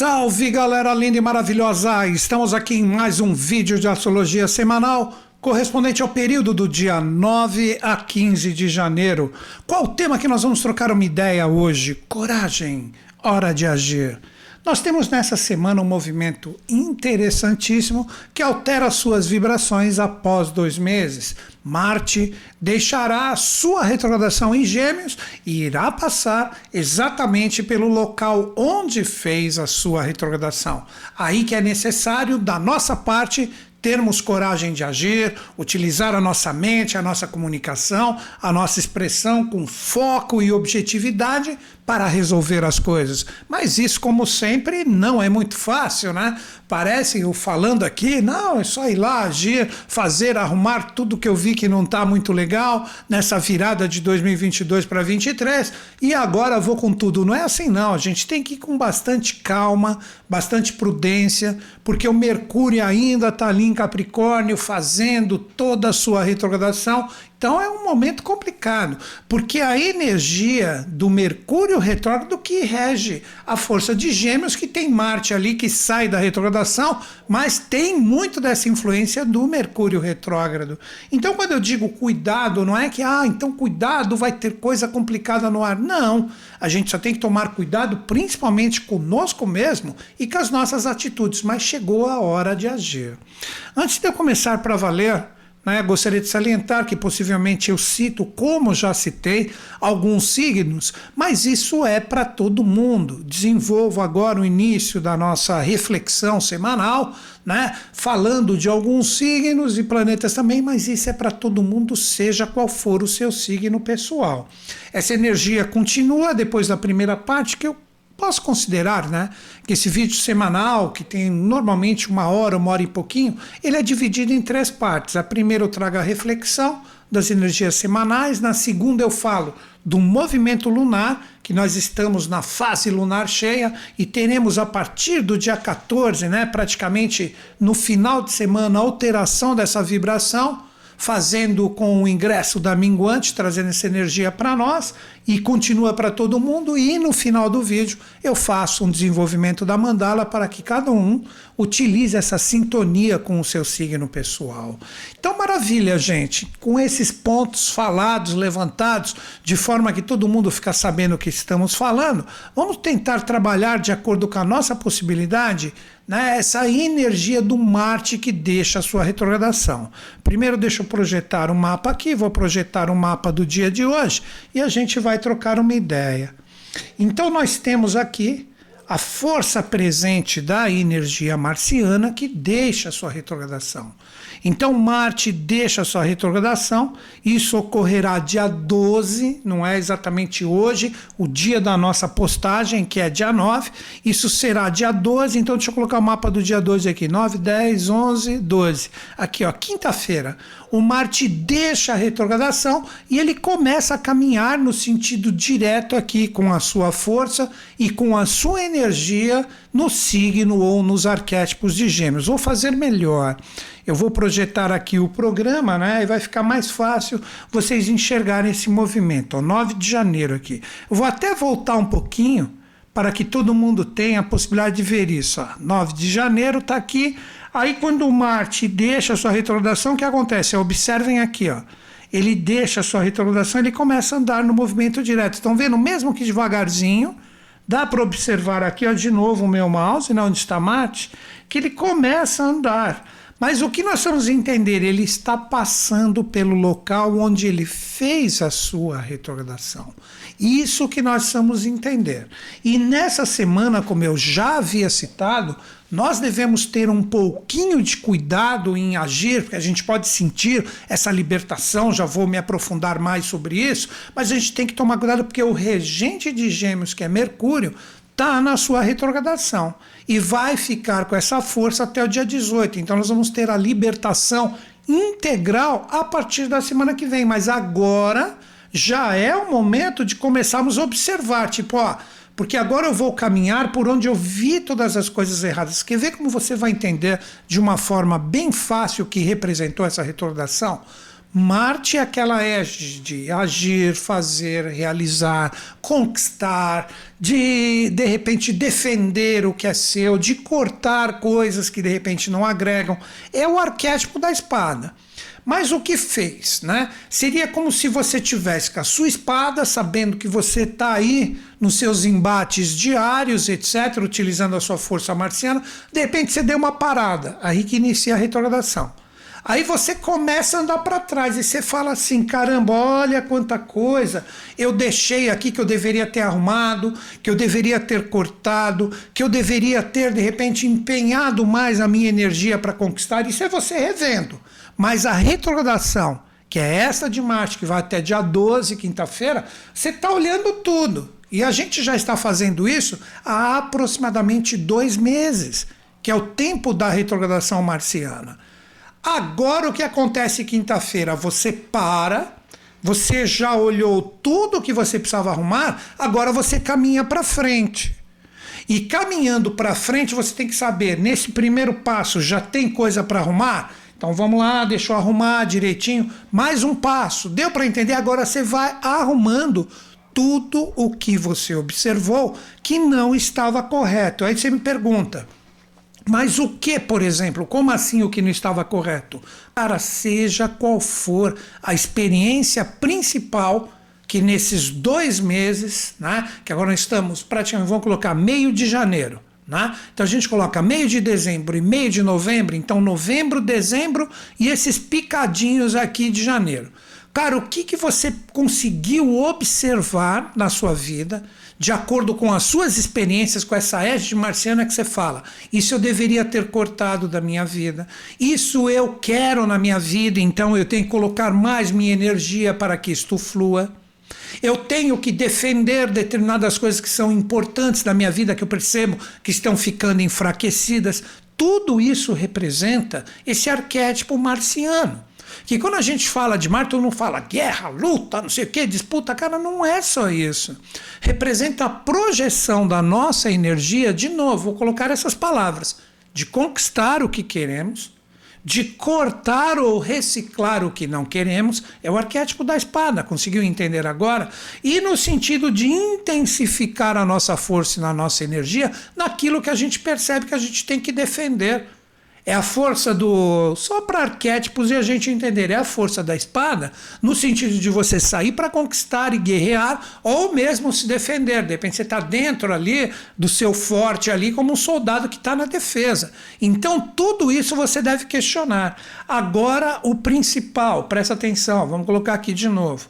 Salve galera linda e maravilhosa! Estamos aqui em mais um vídeo de astrologia semanal correspondente ao período do dia 9 a 15 de janeiro. Qual o tema que nós vamos trocar uma ideia hoje? Coragem, hora de agir. Nós temos nessa semana um movimento interessantíssimo que altera suas vibrações após dois meses. Marte deixará sua retrogradação em Gêmeos e irá passar exatamente pelo local onde fez a sua retrogradação. Aí que é necessário, da nossa parte, termos coragem de agir, utilizar a nossa mente, a nossa comunicação, a nossa expressão com foco e objetividade para resolver as coisas. Mas isso, como sempre, não é muito fácil, né? Parece eu falando aqui, não, é só ir lá agir, fazer, arrumar tudo que eu vi que não está muito legal nessa virada de 2022 para 2023 e agora vou com tudo. Não é assim, não. A gente tem que ir com bastante calma, bastante prudência, porque o Mercúrio ainda está ali em Capricórnio fazendo toda a sua retrogradação então é um momento complicado, porque a energia do Mercúrio retrógrado que rege a força de Gêmeos, que tem Marte ali que sai da retrogradação, mas tem muito dessa influência do Mercúrio retrógrado. Então quando eu digo cuidado, não é que ah, então cuidado vai ter coisa complicada no ar. Não, a gente só tem que tomar cuidado principalmente conosco mesmo e com as nossas atitudes, mas chegou a hora de agir. Antes de eu começar para valer, né? Gostaria de salientar que possivelmente eu cito, como já citei, alguns signos, mas isso é para todo mundo. Desenvolvo agora o início da nossa reflexão semanal, né? falando de alguns signos e planetas também, mas isso é para todo mundo, seja qual for o seu signo pessoal. Essa energia continua depois da primeira parte que eu posso considerar né, que esse vídeo semanal, que tem normalmente uma hora, uma hora e pouquinho, ele é dividido em três partes. A primeira eu trago a reflexão das energias semanais, na segunda eu falo do movimento lunar, que nós estamos na fase lunar cheia e teremos a partir do dia 14, né, praticamente no final de semana, alteração dessa vibração fazendo com o ingresso da minguante, trazendo essa energia para nós e continua para todo mundo. E no final do vídeo eu faço um desenvolvimento da mandala para que cada um utilize essa sintonia com o seu signo pessoal. Então, maravilha, gente, com esses pontos falados, levantados, de forma que todo mundo fica sabendo o que estamos falando, vamos tentar trabalhar de acordo com a nossa possibilidade né, essa energia do Marte que deixa a sua retrogradação. Primeiro, deixa eu projetar um mapa aqui, vou projetar um mapa do dia de hoje e a gente vai trocar uma ideia. Então, nós temos aqui a força presente da energia marciana que deixa a sua retrogradação. Então Marte deixa sua retrogradação, isso ocorrerá dia 12, não é exatamente hoje, o dia da nossa postagem, que é dia 9, isso será dia 12, então deixa eu colocar o mapa do dia 12 aqui, 9, 10, 11, 12. Aqui, ó, quinta-feira. O Marte deixa a retrogradação e ele começa a caminhar no sentido direto aqui com a sua força e com a sua energia no signo ou nos arquétipos de Gêmeos. Vou fazer melhor. Eu vou projetar aqui o programa, né? E vai ficar mais fácil vocês enxergarem esse movimento. Ó, 9 de janeiro aqui. Eu vou até voltar um pouquinho para que todo mundo tenha a possibilidade de ver isso. Ó. 9 de janeiro está aqui. Aí quando o Marte deixa a sua retrogradação, o que acontece? Observem aqui, ó. Ele deixa a sua retrogradação, ele começa a andar no movimento direto. Estão vendo? Mesmo que devagarzinho, dá para observar aqui, ó, de novo o meu mouse, né, onde está Marte, que ele começa a andar. Mas o que nós vamos entender? Ele está passando pelo local onde ele fez a sua retrogradação. Isso que nós vamos entender. E nessa semana, como eu já havia citado, nós devemos ter um pouquinho de cuidado em agir, porque a gente pode sentir essa libertação, já vou me aprofundar mais sobre isso, mas a gente tem que tomar cuidado porque o regente de Gêmeos, que é Mercúrio, está na sua retrogradação e vai ficar com essa força até o dia 18. Então nós vamos ter a libertação integral a partir da semana que vem, mas agora já é o momento de começarmos a observar, tipo, ó, porque agora eu vou caminhar por onde eu vi todas as coisas erradas. Quer ver como você vai entender de uma forma bem fácil que representou essa retrogradação? Marte é aquela égide de agir, fazer, realizar, conquistar, de de repente defender o que é seu, de cortar coisas que de repente não agregam. É o arquétipo da espada. Mas o que fez, né? Seria como se você tivesse com a sua espada, sabendo que você está aí nos seus embates diários, etc., utilizando a sua força marciana, de repente você deu uma parada, aí que inicia a retrogradação. Aí você começa a andar para trás e você fala assim: caramba, olha quanta coisa eu deixei aqui que eu deveria ter arrumado, que eu deveria ter cortado, que eu deveria ter de repente empenhado mais a minha energia para conquistar. Isso é você revendo. Mas a retrogradação, que é essa de Marte, que vai até dia 12, quinta-feira, você está olhando tudo. E a gente já está fazendo isso há aproximadamente dois meses, que é o tempo da retrogradação marciana. Agora o que acontece quinta-feira? Você para, você já olhou tudo que você precisava arrumar, agora você caminha para frente. E caminhando para frente, você tem que saber, nesse primeiro passo já tem coisa para arrumar? Então vamos lá, deixa eu arrumar direitinho. Mais um passo. Deu para entender? Agora você vai arrumando tudo o que você observou que não estava correto. Aí você me pergunta. Mas o que, por exemplo? Como assim o que não estava correto? Cara, seja qual for a experiência principal que nesses dois meses, né, que agora nós estamos praticamente, vamos colocar meio de janeiro, né? Então a gente coloca meio de dezembro e meio de novembro, então novembro, dezembro e esses picadinhos aqui de janeiro. Cara, o que, que você conseguiu observar na sua vida, de acordo com as suas experiências com essa égide marciana que você fala? Isso eu deveria ter cortado da minha vida. Isso eu quero na minha vida, então eu tenho que colocar mais minha energia para que isto flua. Eu tenho que defender determinadas coisas que são importantes na minha vida, que eu percebo que estão ficando enfraquecidas. Tudo isso representa esse arquétipo marciano. Que quando a gente fala de Marte, todo mundo fala guerra, luta, não sei o que, disputa. Cara, não é só isso. Representa a projeção da nossa energia, de novo, vou colocar essas palavras, de conquistar o que queremos, de cortar ou reciclar o que não queremos, é o arquétipo da espada, conseguiu entender agora? E no sentido de intensificar a nossa força e a nossa energia naquilo que a gente percebe que a gente tem que defender. É a força do. Só para arquétipos e a gente entender. É a força da espada, no sentido de você sair para conquistar e guerrear, ou mesmo se defender. De repente você está dentro ali do seu forte, ali, como um soldado que está na defesa. Então, tudo isso você deve questionar. Agora, o principal, presta atenção, vamos colocar aqui de novo.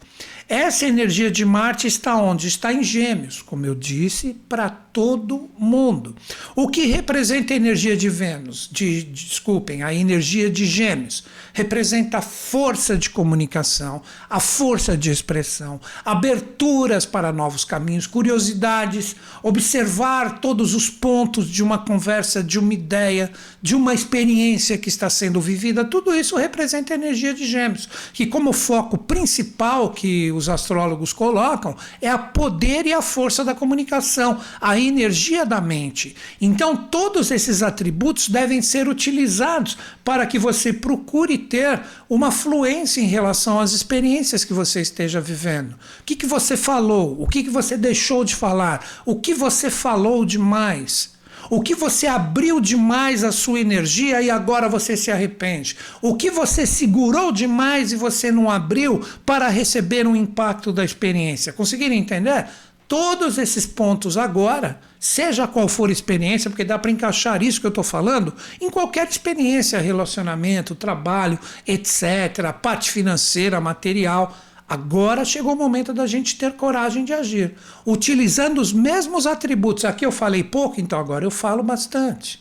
Essa energia de Marte está onde? Está em Gêmeos, como eu disse, para todo mundo. O que representa a energia de Vênus? De, desculpem, a energia de Gêmeos representa a força de comunicação, a força de expressão, aberturas para novos caminhos, curiosidades, observar todos os pontos de uma conversa, de uma ideia, de uma experiência que está sendo vivida. Tudo isso representa a energia de Gêmeos, que como foco principal que os astrólogos colocam é a poder e a força da comunicação, a energia da mente. Então, todos esses atributos devem ser utilizados para que você procure ter uma fluência em relação às experiências que você esteja vivendo. O que, que você falou? O que, que você deixou de falar? O que você falou demais? O que você abriu demais a sua energia e agora você se arrepende? O que você segurou demais e você não abriu para receber um impacto da experiência? Conseguiram entender? Todos esses pontos agora, seja qual for a experiência, porque dá para encaixar isso que eu estou falando em qualquer experiência, relacionamento, trabalho, etc., parte financeira, material. Agora chegou o momento da gente ter coragem de agir, utilizando os mesmos atributos. Aqui eu falei pouco, então agora eu falo bastante.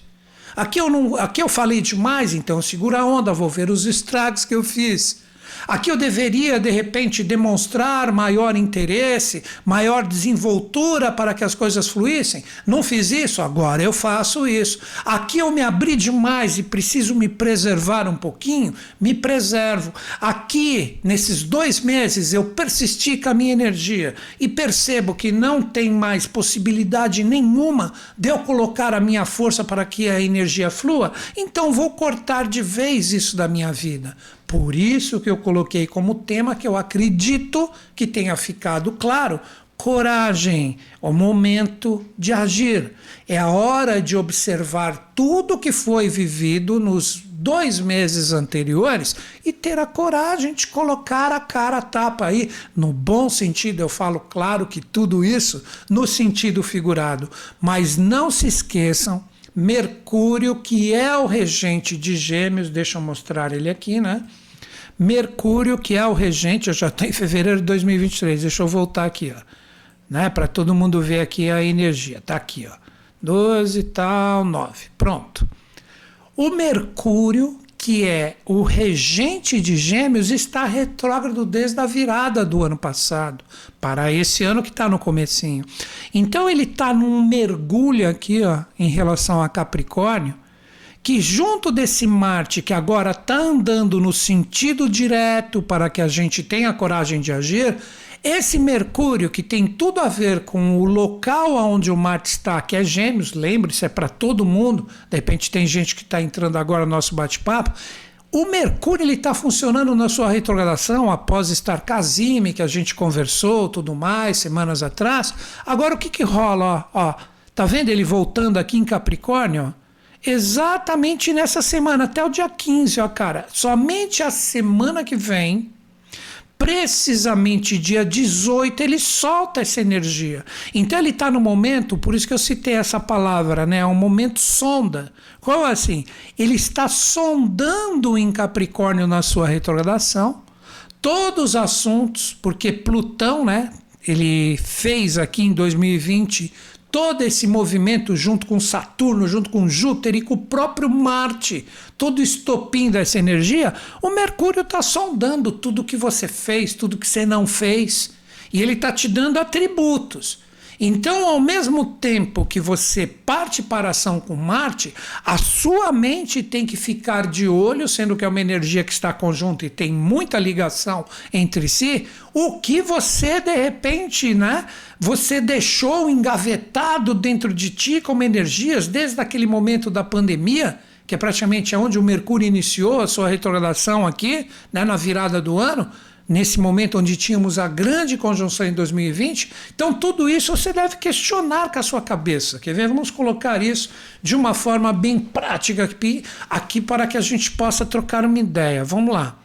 Aqui eu, não, aqui eu falei demais, então segura a onda, vou ver os estragos que eu fiz. Aqui eu deveria, de repente, demonstrar maior interesse, maior desenvoltura para que as coisas fluíssem. Não fiz isso, agora eu faço isso. Aqui eu me abri demais e preciso me preservar um pouquinho, me preservo. Aqui, nesses dois meses, eu persisti com a minha energia e percebo que não tem mais possibilidade nenhuma de eu colocar a minha força para que a energia flua, então vou cortar de vez isso da minha vida. Por isso que eu coloquei como tema que eu acredito que tenha ficado claro. Coragem, o momento de agir. É a hora de observar tudo que foi vivido nos dois meses anteriores e ter a coragem de colocar a cara a tapa aí. No bom sentido, eu falo, claro que tudo isso no sentido figurado. Mas não se esqueçam Mercúrio, que é o regente de Gêmeos, deixa eu mostrar ele aqui, né? Mercúrio, que é o regente, eu já estou em fevereiro de 2023, deixa eu voltar aqui, ó, né? Para todo mundo ver aqui a energia, tá aqui, ó. 12 tal, 9. Pronto. O Mercúrio, que é o regente de Gêmeos, está retrógrado desde a virada do ano passado para esse ano que está no comecinho. Então ele está num mergulho aqui, ó, em relação a Capricórnio, que junto desse Marte que agora está andando no sentido direto para que a gente tenha coragem de agir, esse Mercúrio, que tem tudo a ver com o local onde o Marte está, que é Gêmeos, lembre-se, é para todo mundo. De repente tem gente que está entrando agora no nosso bate-papo. O Mercúrio está funcionando na sua retrogradação após estar casime, que a gente conversou, tudo mais, semanas atrás. Agora o que, que rola? Ó, ó, tá vendo ele voltando aqui em Capricórnio? Exatamente nessa semana, até o dia 15, ó, cara. Somente a semana que vem precisamente dia 18 ele solta essa energia. Então ele está no momento, por isso que eu citei essa palavra, né? É um momento sonda. É assim? Ele está sondando em Capricórnio na sua retrogradação todos os assuntos, porque Plutão, né? Ele fez aqui em 2020 todo esse movimento junto com Saturno, junto com Júpiter e com o próprio Marte, todo estopim dessa energia, o Mercúrio está sondando tudo que você fez, tudo que você não fez, e ele está te dando atributos. Então, ao mesmo tempo que você parte para a ação com Marte, a sua mente tem que ficar de olho, sendo que é uma energia que está conjunta e tem muita ligação entre si, o que você de repente, né, você deixou engavetado dentro de ti como energias desde aquele momento da pandemia, que é praticamente onde o Mercúrio iniciou a sua retrogradação aqui, né, na virada do ano nesse momento onde tínhamos a grande conjunção em 2020. Então, tudo isso você deve questionar com a sua cabeça. Quer ver? Vamos colocar isso de uma forma bem prática aqui, aqui para que a gente possa trocar uma ideia. Vamos lá.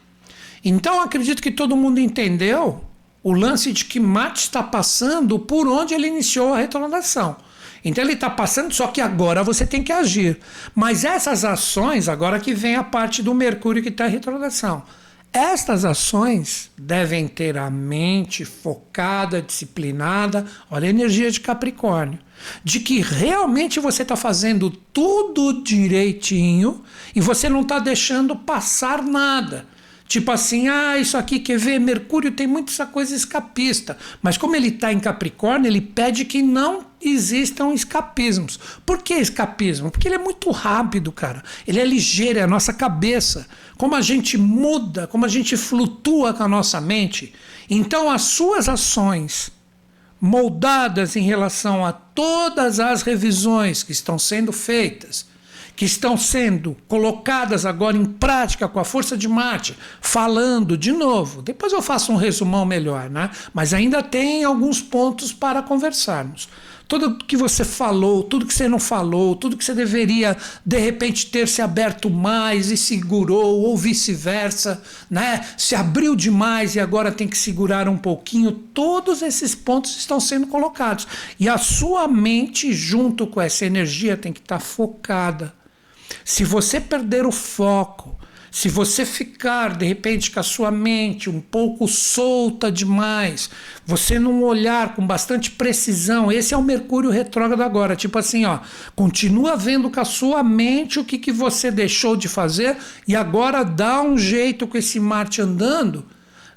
Então, acredito que todo mundo entendeu o lance de que Marte está passando por onde ele iniciou a retrogradação. Então ele está passando, só que agora você tem que agir. Mas essas ações, agora que vem a parte do Mercúrio que está em retrogradação. Estas ações devem ter a mente focada, disciplinada, olha a energia de Capricórnio, de que realmente você está fazendo tudo direitinho e você não está deixando passar nada. Tipo assim, ah, isso aqui quer ver, Mercúrio tem muito essa coisa escapista. Mas como ele está em Capricórnio, ele pede que não existam escapismos. Por que escapismo? Porque ele é muito rápido, cara. Ele é ligeiro, é a nossa cabeça. Como a gente muda, como a gente flutua com a nossa mente. Então, as suas ações moldadas em relação a todas as revisões que estão sendo feitas que estão sendo colocadas agora em prática com a força de Marte, falando de novo. Depois eu faço um resumão melhor, né? Mas ainda tem alguns pontos para conversarmos. Tudo que você falou, tudo que você não falou, tudo que você deveria de repente ter se aberto mais e segurou, ou vice-versa, né? Se abriu demais e agora tem que segurar um pouquinho. Todos esses pontos estão sendo colocados. E a sua mente, junto com essa energia, tem que estar focada se você perder o foco, se você ficar de repente com a sua mente um pouco solta demais, você não olhar com bastante precisão, esse é o Mercúrio retrógrado agora, tipo assim, ó, continua vendo com a sua mente o que, que você deixou de fazer e agora dá um jeito com esse Marte andando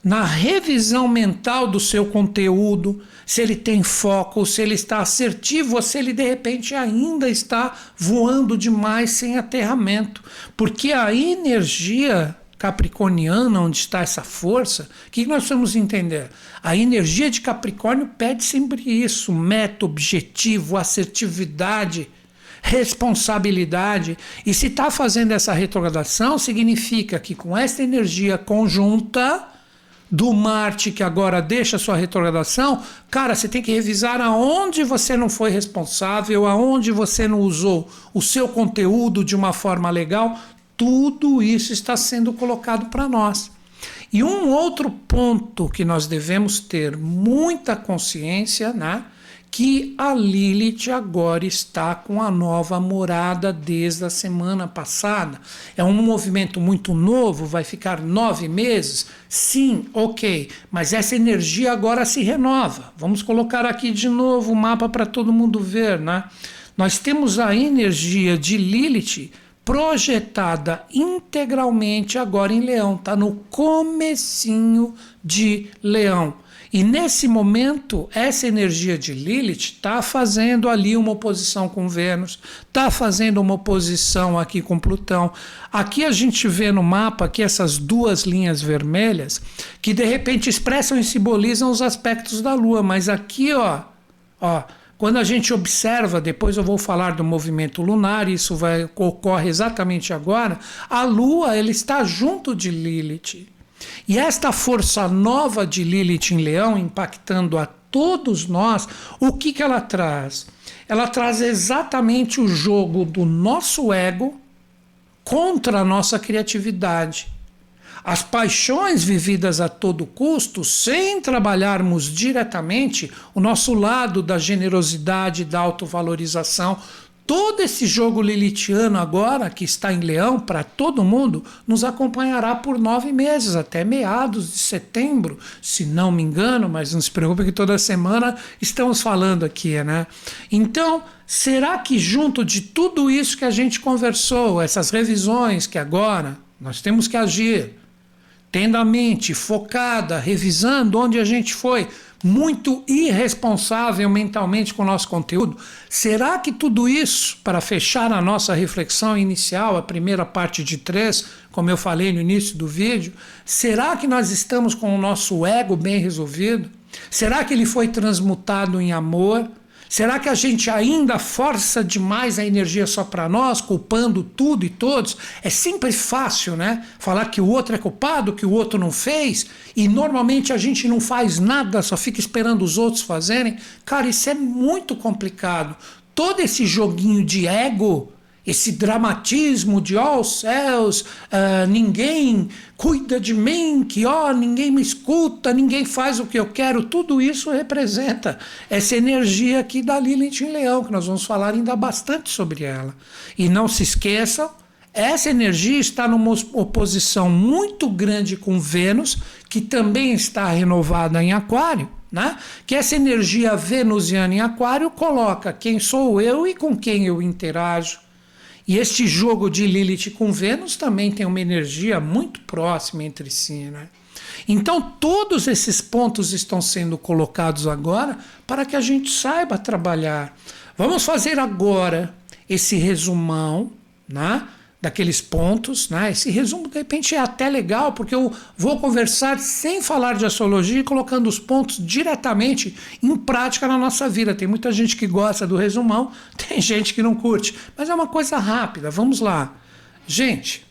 na revisão mental do seu conteúdo, se ele tem foco, se ele está assertivo, ou se ele de repente ainda está voando demais sem aterramento. Porque a energia capricorniana, onde está essa força, o que nós vamos entender? A energia de Capricórnio pede sempre isso: meta, objetivo, assertividade. responsabilidade. E se está fazendo essa retrogradação, significa que com essa energia conjunta do Marte que agora deixa sua retrogradação, cara, você tem que revisar aonde você não foi responsável, aonde você não usou o seu conteúdo de uma forma legal. Tudo isso está sendo colocado para nós. E um outro ponto que nós devemos ter muita consciência, né? Que a Lilith agora está com a nova morada desde a semana passada. É um movimento muito novo, vai ficar nove meses? Sim, ok, mas essa energia agora se renova. Vamos colocar aqui de novo o mapa para todo mundo ver, né? Nós temos a energia de Lilith projetada integralmente agora em Leão, está no comecinho de Leão. E nesse momento, essa energia de Lilith está fazendo ali uma oposição com Vênus, está fazendo uma oposição aqui com Plutão. Aqui a gente vê no mapa que essas duas linhas vermelhas, que de repente expressam e simbolizam os aspectos da Lua, mas aqui, ó, ó, quando a gente observa, depois eu vou falar do movimento lunar, isso vai ocorre exatamente agora, a Lua ela está junto de Lilith. E esta força nova de Lilith em Leão, impactando a todos nós, o que, que ela traz? Ela traz exatamente o jogo do nosso ego contra a nossa criatividade. As paixões vividas a todo custo, sem trabalharmos diretamente o nosso lado da generosidade, da autovalorização, Todo esse jogo lilitiano agora, que está em Leão para todo mundo, nos acompanhará por nove meses, até meados de setembro, se não me engano, mas não se preocupe que toda semana estamos falando aqui, né? Então, será que junto de tudo isso que a gente conversou, essas revisões que agora nós temos que agir, tendo a mente focada, revisando onde a gente foi, muito irresponsável mentalmente com o nosso conteúdo? Será que tudo isso, para fechar a nossa reflexão inicial, a primeira parte de três, como eu falei no início do vídeo, será que nós estamos com o nosso ego bem resolvido? Será que ele foi transmutado em amor? Será que a gente ainda força demais a energia só para nós, culpando tudo e todos? É sempre fácil, né? Falar que o outro é culpado, que o outro não fez, e normalmente a gente não faz nada, só fica esperando os outros fazerem. Cara, isso é muito complicado. Todo esse joguinho de ego esse dramatismo de ó oh, céus, uh, ninguém cuida de mim, que ó, oh, ninguém me escuta, ninguém faz o que eu quero, tudo isso representa essa energia aqui da Lilith em Leão, que nós vamos falar ainda bastante sobre ela. E não se esqueçam, essa energia está numa oposição muito grande com Vênus, que também está renovada em Aquário. Né? Que essa energia venusiana em Aquário coloca quem sou eu e com quem eu interajo, e este jogo de Lilith com Vênus também tem uma energia muito próxima entre si. Né? Então, todos esses pontos estão sendo colocados agora para que a gente saiba trabalhar. Vamos fazer agora esse resumão, né? Daqueles pontos. Né? Esse resumo, de repente, é até legal, porque eu vou conversar sem falar de astrologia e colocando os pontos diretamente em prática na nossa vida. Tem muita gente que gosta do resumão, tem gente que não curte, mas é uma coisa rápida. Vamos lá. Gente,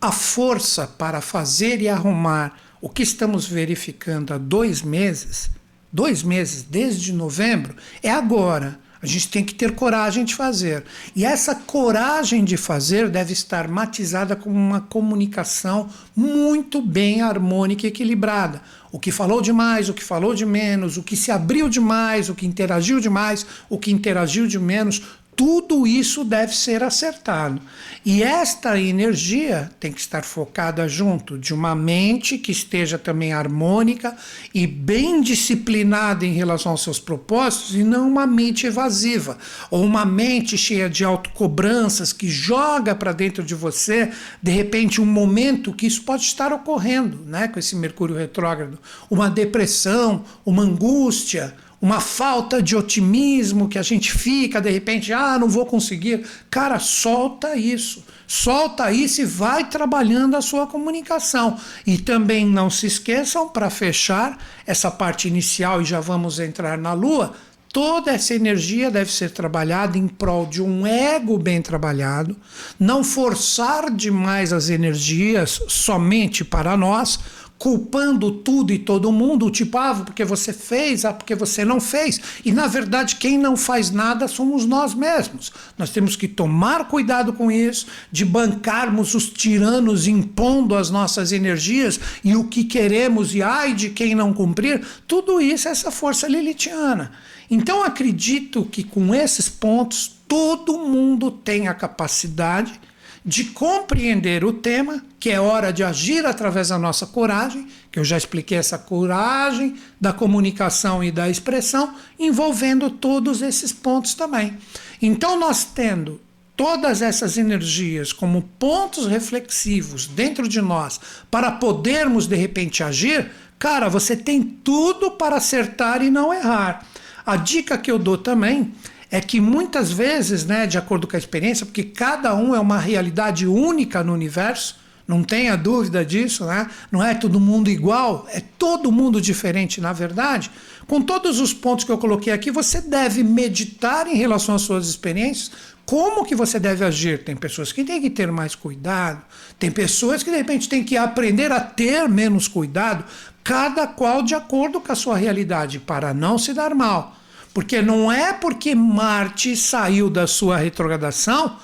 a força para fazer e arrumar o que estamos verificando há dois meses, dois meses desde novembro, é agora. A gente tem que ter coragem de fazer. E essa coragem de fazer deve estar matizada com uma comunicação muito bem harmônica e equilibrada. O que falou demais, o que falou de menos, o que se abriu demais, o que interagiu demais, o que interagiu de menos, tudo isso deve ser acertado. E esta energia tem que estar focada junto de uma mente que esteja também harmônica e bem disciplinada em relação aos seus propósitos, e não uma mente evasiva, ou uma mente cheia de autocobranças que joga para dentro de você, de repente, um momento que isso pode estar ocorrendo né, com esse Mercúrio retrógrado, uma depressão, uma angústia uma falta de otimismo que a gente fica, de repente, ah, não vou conseguir. Cara, solta isso. Solta isso e vai trabalhando a sua comunicação. E também não se esqueçam, para fechar essa parte inicial e já vamos entrar na lua, toda essa energia deve ser trabalhada em prol de um ego bem trabalhado, não forçar demais as energias somente para nós, culpando tudo e todo mundo, tipo, ah, porque você fez, ah, porque você não fez. E na verdade, quem não faz nada somos nós mesmos. Nós temos que tomar cuidado com isso, de bancarmos os tiranos impondo as nossas energias e o que queremos, e ai de quem não cumprir. Tudo isso é essa força lilitiana. Então acredito que com esses pontos todo mundo tem a capacidade de compreender o tema, que é hora de agir através da nossa coragem, que eu já expliquei essa coragem da comunicação e da expressão, envolvendo todos esses pontos também. Então, nós tendo todas essas energias como pontos reflexivos dentro de nós para podermos de repente agir, cara, você tem tudo para acertar e não errar. A dica que eu dou também é que muitas vezes, né, de acordo com a experiência, porque cada um é uma realidade única no universo, não tenha dúvida disso, né? Não é todo mundo igual, é todo mundo diferente, na verdade. Com todos os pontos que eu coloquei aqui, você deve meditar em relação às suas experiências, como que você deve agir. Tem pessoas que têm que ter mais cuidado, tem pessoas que de repente têm que aprender a ter menos cuidado, cada qual de acordo com a sua realidade, para não se dar mal. Porque não é porque Marte saiu da sua retrogradação,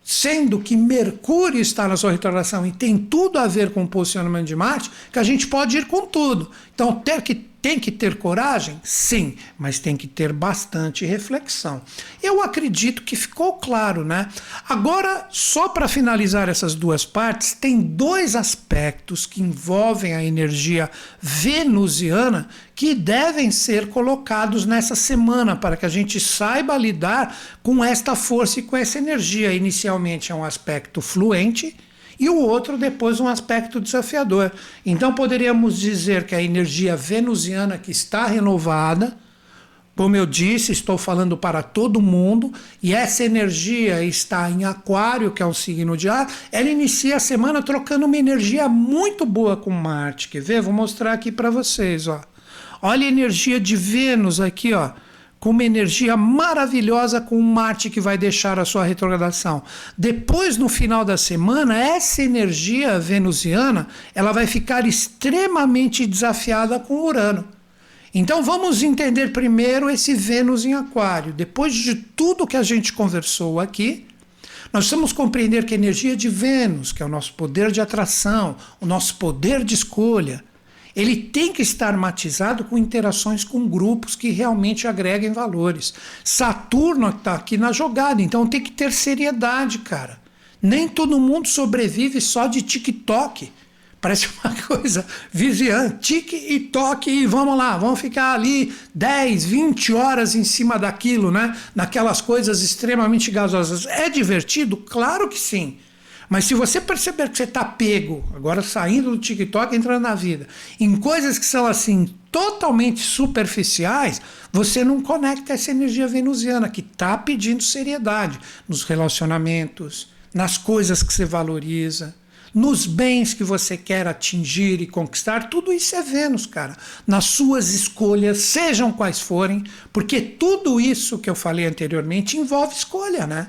sendo que Mercúrio está na sua retrogradação e tem tudo a ver com o posicionamento de Marte, que a gente pode ir com tudo. Então, ter que tem que ter coragem? Sim, mas tem que ter bastante reflexão. Eu acredito que ficou claro, né? Agora, só para finalizar essas duas partes, tem dois aspectos que envolvem a energia venusiana que devem ser colocados nessa semana para que a gente saiba lidar com esta força e com essa energia. Inicialmente é um aspecto fluente e o outro depois um aspecto desafiador. Então poderíamos dizer que a energia venusiana que está renovada, como eu disse, estou falando para todo mundo, e essa energia está em Aquário, que é um signo de ar, ela inicia a semana trocando uma energia muito boa com Marte. Quer ver? Vou mostrar aqui para vocês, ó. Olha a energia de Vênus aqui, ó com uma energia maravilhosa com Marte que vai deixar a sua retrogradação. Depois, no final da semana, essa energia venusiana ela vai ficar extremamente desafiada com Urano. Então vamos entender primeiro esse Vênus em Aquário. Depois de tudo que a gente conversou aqui, nós precisamos compreender que a energia de Vênus, que é o nosso poder de atração, o nosso poder de escolha, ele tem que estar matizado com interações com grupos que realmente agreguem valores. Saturno está aqui na jogada, então tem que ter seriedade, cara. Nem todo mundo sobrevive só de TikTok. Parece uma coisa vizinha, tique e toque e vamos lá, vamos ficar ali 10, 20 horas em cima daquilo, né? Naquelas coisas extremamente gasosas. É divertido? Claro que sim. Mas se você perceber que você está pego, agora saindo do TikTok, entrando na vida, em coisas que são assim totalmente superficiais, você não conecta essa energia venusiana que está pedindo seriedade nos relacionamentos, nas coisas que você valoriza, nos bens que você quer atingir e conquistar, tudo isso é Vênus, cara. Nas suas escolhas, sejam quais forem, porque tudo isso que eu falei anteriormente envolve escolha, né?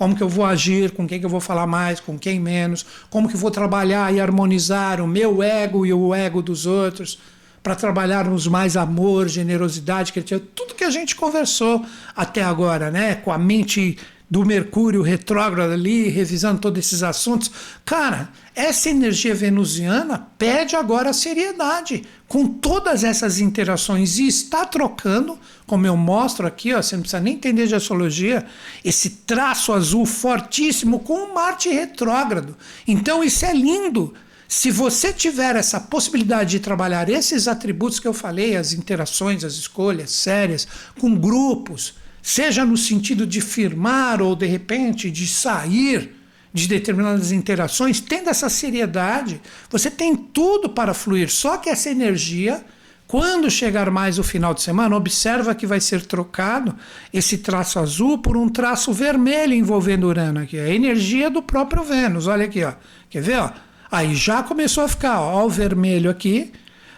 Como que eu vou agir, com quem que eu vou falar mais, com quem menos, como que eu vou trabalhar e harmonizar o meu ego e o ego dos outros, para trabalharmos mais amor, generosidade, tudo que a gente conversou até agora, né? Com a mente do Mercúrio retrógrado ali, revisando todos esses assuntos. Cara, essa energia venusiana pede agora seriedade com todas essas interações e está trocando, como eu mostro aqui, ó, você não precisa nem entender de astrologia, esse traço azul fortíssimo com o Marte retrógrado. Então isso é lindo. Se você tiver essa possibilidade de trabalhar esses atributos que eu falei, as interações, as escolhas sérias, com grupos, seja no sentido de firmar ou de repente de sair de determinadas interações, tendo essa seriedade, você tem tudo para fluir. Só que essa energia, quando chegar mais o final de semana, observa que vai ser trocado esse traço azul por um traço vermelho envolvendo Urano aqui, a energia do próprio Vênus. Olha aqui, ó. Quer ver, ó? Aí já começou a ficar, ó, o vermelho aqui.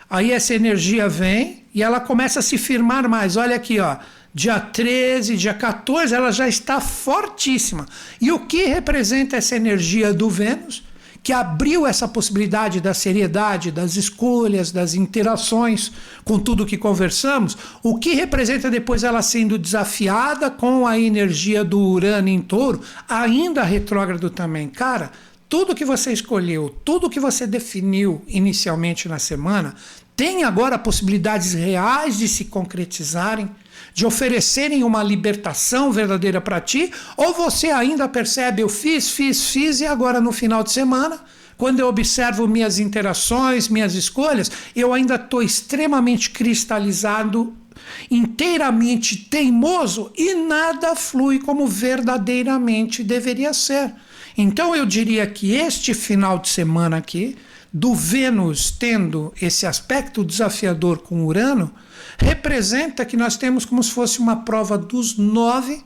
Aí essa energia vem e ela começa a se firmar mais. Olha aqui, ó dia 13, dia 14, ela já está fortíssima. E o que representa essa energia do Vênus? Que abriu essa possibilidade da seriedade, das escolhas, das interações com tudo que conversamos, o que representa depois ela sendo desafiada com a energia do Urano em touro, ainda retrógrado também. Cara, tudo que você escolheu, tudo que você definiu inicialmente na semana, tem agora possibilidades reais de se concretizarem, de oferecerem uma libertação verdadeira para ti, ou você ainda percebe, eu fiz, fiz, fiz e agora no final de semana, quando eu observo minhas interações, minhas escolhas, eu ainda estou extremamente cristalizado, inteiramente teimoso e nada flui como verdadeiramente deveria ser. Então eu diria que este final de semana aqui, do Vênus tendo esse aspecto desafiador com Urano, representa que nós temos como se fosse uma prova dos nove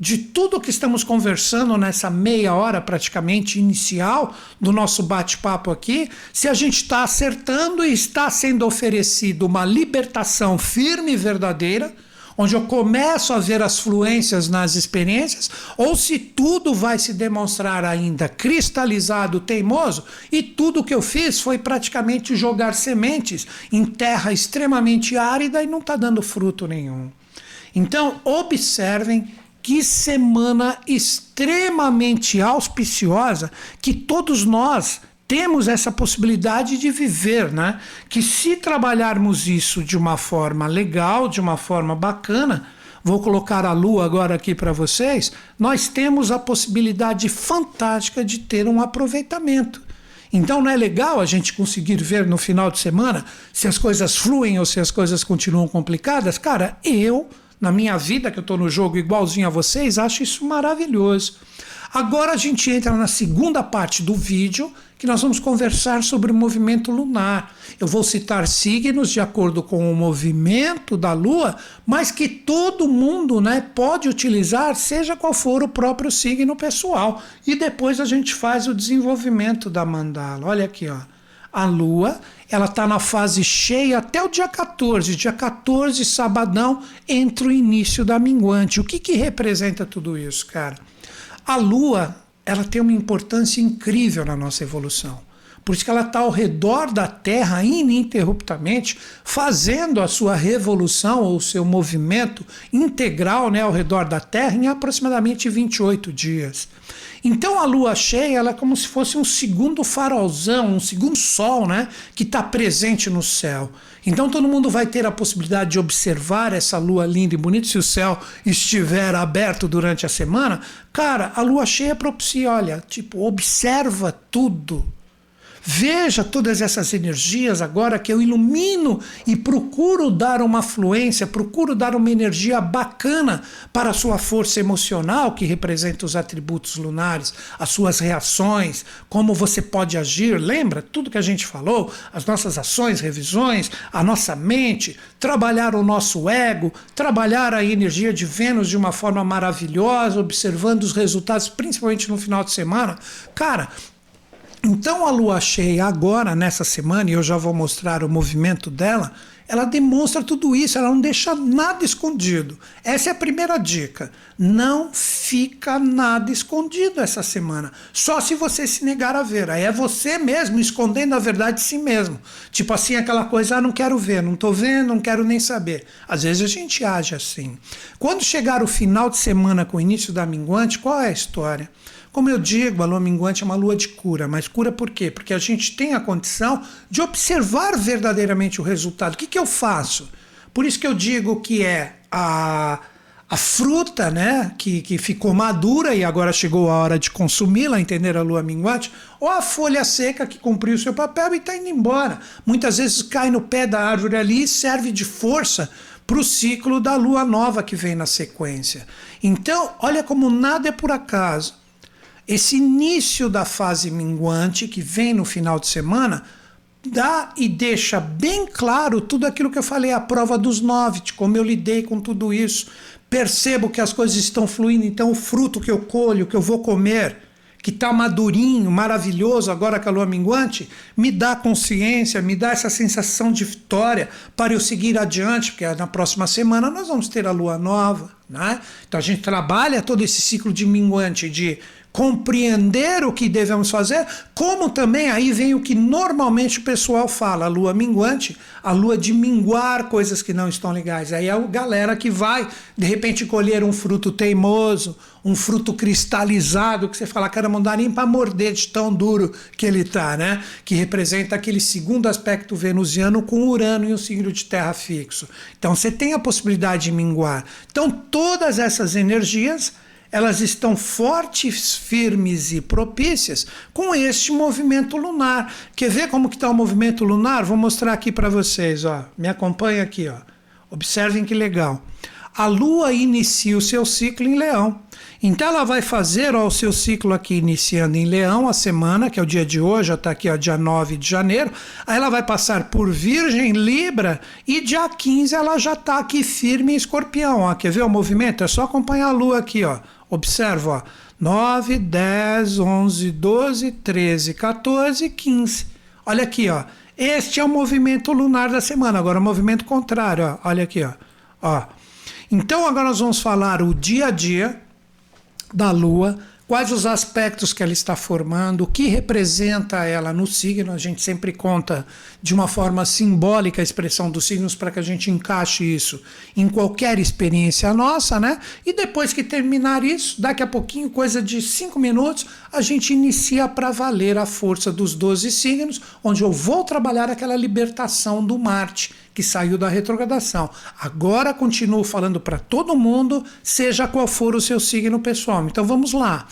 de tudo que estamos conversando nessa meia hora praticamente inicial do nosso bate-papo aqui, se a gente está acertando e está sendo oferecido uma libertação firme e verdadeira onde eu começo a ver as fluências nas experiências, ou se tudo vai se demonstrar ainda cristalizado, teimoso, e tudo que eu fiz foi praticamente jogar sementes em terra extremamente árida e não está dando fruto nenhum. Então, observem que semana extremamente auspiciosa que todos nós temos essa possibilidade de viver, né? Que se trabalharmos isso de uma forma legal, de uma forma bacana, vou colocar a lua agora aqui para vocês, nós temos a possibilidade fantástica de ter um aproveitamento. Então não é legal a gente conseguir ver no final de semana se as coisas fluem ou se as coisas continuam complicadas? Cara, eu, na minha vida, que eu estou no jogo igualzinho a vocês, acho isso maravilhoso. Agora a gente entra na segunda parte do vídeo, que nós vamos conversar sobre o movimento lunar. Eu vou citar signos de acordo com o movimento da Lua, mas que todo mundo né, pode utilizar, seja qual for o próprio signo pessoal. E depois a gente faz o desenvolvimento da mandala. Olha aqui, ó. A Lua ela está na fase cheia até o dia 14. Dia 14, sabadão, entra o início da minguante. O que, que representa tudo isso, cara? A Lua ela tem uma importância incrível na nossa evolução. Por isso que ela está ao redor da Terra ininterruptamente, fazendo a sua revolução ou seu movimento integral né, ao redor da Terra em aproximadamente 28 dias. Então a lua cheia ela é como se fosse um segundo farolzão, um segundo sol né, que está presente no céu. Então todo mundo vai ter a possibilidade de observar essa lua linda e bonita se o céu estiver aberto durante a semana. Cara, a lua cheia propicia, olha, tipo, observa tudo Veja todas essas energias agora que eu ilumino e procuro dar uma fluência, procuro dar uma energia bacana para a sua força emocional, que representa os atributos lunares, as suas reações, como você pode agir. Lembra tudo que a gente falou? As nossas ações, revisões, a nossa mente, trabalhar o nosso ego, trabalhar a energia de Vênus de uma forma maravilhosa, observando os resultados, principalmente no final de semana. Cara, então a lua cheia agora, nessa semana, e eu já vou mostrar o movimento dela, ela demonstra tudo isso, ela não deixa nada escondido. Essa é a primeira dica. Não fica nada escondido essa semana. Só se você se negar a ver. Aí é você mesmo escondendo a verdade de si mesmo. Tipo assim, aquela coisa, ah, não quero ver, não estou vendo, não quero nem saber. Às vezes a gente age assim. Quando chegar o final de semana com o início da minguante, qual é a história? Como eu digo, a lua minguante é uma lua de cura, mas cura por quê? Porque a gente tem a condição de observar verdadeiramente o resultado. O que, que eu faço? Por isso que eu digo que é a, a fruta né, que, que ficou madura e agora chegou a hora de consumi-la, entender a lua minguante, ou a folha seca que cumpriu seu papel e está indo embora. Muitas vezes cai no pé da árvore ali e serve de força para o ciclo da lua nova que vem na sequência. Então, olha como nada é por acaso. Esse início da fase minguante, que vem no final de semana, dá e deixa bem claro tudo aquilo que eu falei, a prova dos nove, de como eu lidei com tudo isso. Percebo que as coisas estão fluindo, então o fruto que eu colho, que eu vou comer, que está madurinho, maravilhoso agora com a lua minguante, me dá consciência, me dá essa sensação de vitória para eu seguir adiante, porque na próxima semana nós vamos ter a lua nova. Né? Então a gente trabalha todo esse ciclo de minguante de compreender o que devemos fazer, como também aí vem o que normalmente o pessoal fala, a lua minguante, a lua de minguar coisas que não estão legais. Aí é a galera que vai, de repente, colher um fruto teimoso, um fruto cristalizado, que você fala, cara, não dá nem para morder de tão duro que ele tá, né? Que representa aquele segundo aspecto venusiano com Urano e o signo de terra fixo. Então você tem a possibilidade de minguar. Então todas essas energias elas estão fortes, firmes e propícias com este movimento lunar. Quer ver como que está o movimento lunar? Vou mostrar aqui para vocês. Ó. Me acompanha aqui. Ó. Observem que legal. A Lua inicia o seu ciclo em Leão. Então ela vai fazer ó, o seu ciclo aqui iniciando em Leão a semana, que é o dia de hoje, está aqui ó, dia 9 de janeiro. Aí ela vai passar por Virgem, Libra e dia 15 ela já está aqui firme em Escorpião. Ó. Quer ver o movimento? É só acompanhar a Lua aqui. Ó. Observa, ó, 9, 10, 11, 12, 13, 14, 15. Olha aqui, ó. Este é o movimento lunar da semana. Agora, o movimento contrário, ó. Olha aqui, ó. ó. Então, agora nós vamos falar o dia a dia da Lua quais os aspectos que ela está formando, o que representa ela no signo. A gente sempre conta de uma forma simbólica a expressão dos signos para que a gente encaixe isso em qualquer experiência nossa, né? E depois que terminar isso, daqui a pouquinho, coisa de cinco minutos, a gente inicia para valer a força dos 12 signos, onde eu vou trabalhar aquela libertação do Marte que saiu da retrogradação. Agora continuo falando para todo mundo, seja qual for o seu signo pessoal. Então vamos lá.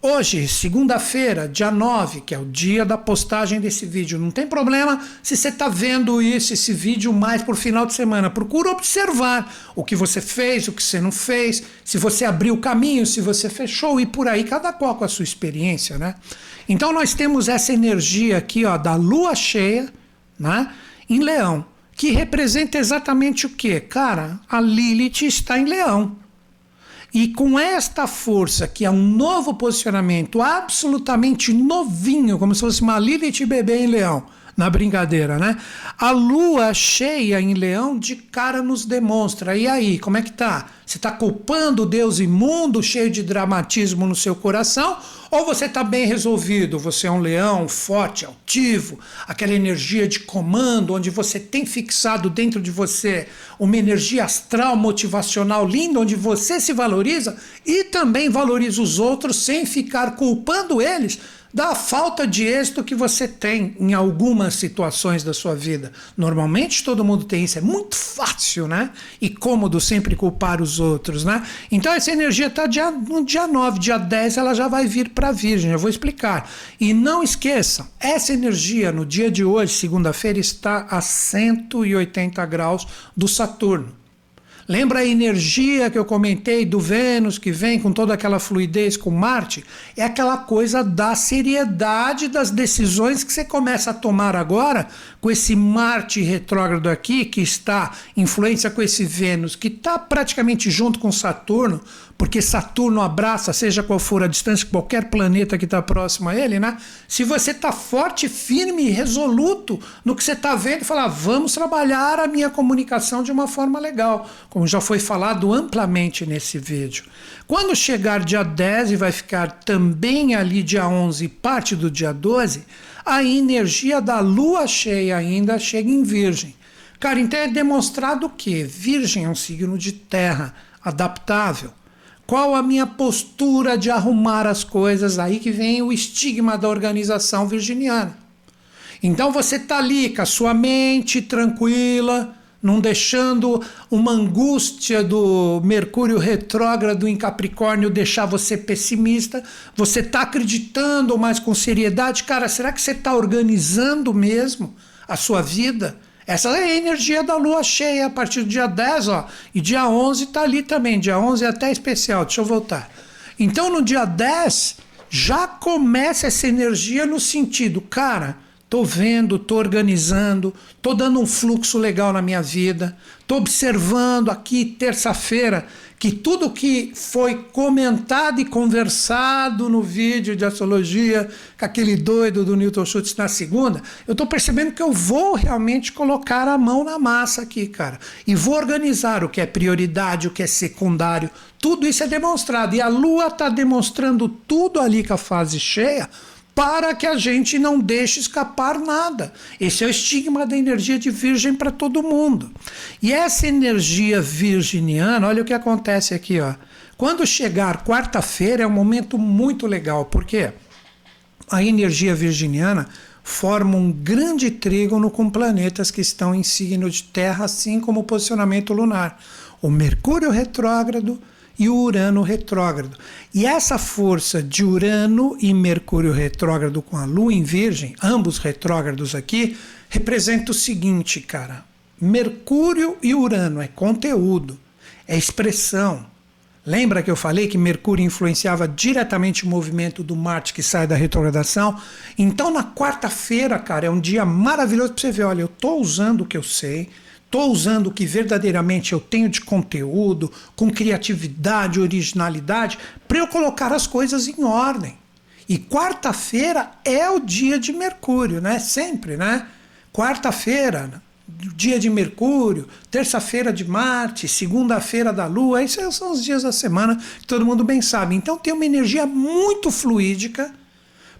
Hoje, segunda-feira, dia 9, que é o dia da postagem desse vídeo, não tem problema se você está vendo isso, esse vídeo mais por final de semana. Procura observar o que você fez, o que você não fez, se você abriu o caminho, se você fechou e por aí, cada qual com a sua experiência, né? Então nós temos essa energia aqui, ó, da lua cheia, né, em Leão que representa exatamente o que? Cara, a Lilith está em Leão. E com esta força, que é um novo posicionamento absolutamente novinho, como se fosse uma Lilith bebê em Leão, na brincadeira, né? A lua cheia em Leão de cara nos demonstra. E aí, como é que tá? Você está culpando o Deus imundo, cheio de dramatismo no seu coração? Ou você está bem resolvido? Você é um leão forte, altivo, aquela energia de comando, onde você tem fixado dentro de você uma energia astral, motivacional linda, onde você se valoriza e também valoriza os outros sem ficar culpando eles da falta de êxito que você tem em algumas situações da sua vida. Normalmente todo mundo tem isso, é muito fácil, né? E cômodo sempre culpar os outros, né? Então essa energia está no dia 9, dia 10 ela já vai vir para a Virgem, eu vou explicar. E não esqueçam, essa energia no dia de hoje, segunda-feira, está a 180 graus do Saturno. Lembra a energia que eu comentei do Vênus que vem com toda aquela fluidez com Marte? É aquela coisa da seriedade das decisões que você começa a tomar agora com esse Marte retrógrado aqui, que está influência com esse Vênus, que está praticamente junto com Saturno, porque Saturno abraça, seja qual for a distância, qualquer planeta que está próximo a ele, né? Se você está forte, firme e resoluto no que você está vendo, falar, vamos trabalhar a minha comunicação de uma forma legal, como já foi falado amplamente nesse vídeo. Quando chegar dia 10 e vai ficar também ali dia 11 parte do dia 12, a energia da lua cheia ainda chega em Virgem. Cara, então é demonstrado que Virgem é um signo de terra, adaptável. Qual a minha postura de arrumar as coisas? Aí que vem o estigma da organização virginiana. Então você está ali com a sua mente tranquila, não deixando uma angústia do Mercúrio retrógrado em Capricórnio deixar você pessimista. Você está acreditando mais com seriedade. Cara, será que você está organizando mesmo a sua vida? Essa é a energia da lua cheia a partir do dia 10, ó. E dia 11 está ali também. Dia 11 é até especial. Deixa eu voltar. Então no dia 10 já começa essa energia no sentido, cara, tô vendo, tô organizando, tô dando um fluxo legal na minha vida, tô observando aqui terça-feira que tudo que foi comentado e conversado no vídeo de astrologia com aquele doido do Newton Schultz na segunda, eu estou percebendo que eu vou realmente colocar a mão na massa aqui, cara. E vou organizar o que é prioridade, o que é secundário. Tudo isso é demonstrado. E a Lua está demonstrando tudo ali com a fase cheia para que a gente não deixe escapar nada. Esse é o estigma da energia de Virgem para todo mundo. E essa energia virginiana, olha o que acontece aqui, ó. Quando chegar quarta-feira é um momento muito legal, porque a energia virginiana forma um grande trígono com planetas que estão em signo de Terra, assim como o posicionamento lunar. O Mercúrio retrógrado, e o Urano retrógrado. E essa força de Urano e Mercúrio retrógrado com a Lua em Virgem, ambos retrógrados aqui, representa o seguinte, cara. Mercúrio e Urano é conteúdo, é expressão. Lembra que eu falei que Mercúrio influenciava diretamente o movimento do Marte que sai da retrogradação? Então, na quarta-feira, cara, é um dia maravilhoso para você ver. Olha, eu estou usando o que eu sei, Estou usando o que verdadeiramente eu tenho de conteúdo, com criatividade, originalidade, para eu colocar as coisas em ordem. E quarta-feira é o dia de Mercúrio, né? Sempre, né? Quarta-feira, dia de Mercúrio, terça-feira de Marte, segunda-feira da Lua, esses são os dias da semana que todo mundo bem sabe. Então tem uma energia muito fluídica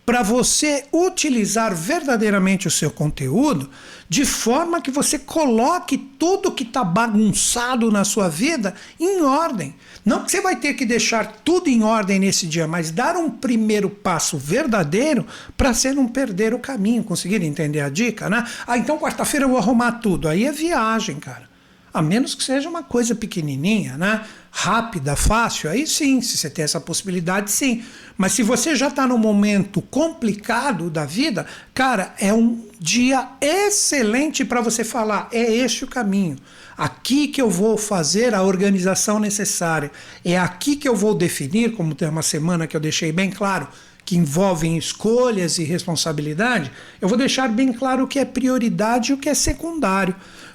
para você utilizar verdadeiramente o seu conteúdo de forma que você coloque tudo que está bagunçado na sua vida em ordem. Não que você vai ter que deixar tudo em ordem nesse dia, mas dar um primeiro passo verdadeiro para você não perder o caminho. Conseguiram entender a dica, né? Ah, então quarta-feira eu vou arrumar tudo. Aí é viagem, cara. A menos que seja uma coisa pequenininha, né? Rápida, fácil, aí sim, se você tem essa possibilidade, sim. Mas se você já está no momento complicado da vida, cara, é um dia excelente para você falar: é este o caminho. Aqui que eu vou fazer a organização necessária. É aqui que eu vou definir, como tem uma semana que eu deixei bem claro, que envolvem escolhas e responsabilidade, eu vou deixar bem claro o que é prioridade e o que é secundário.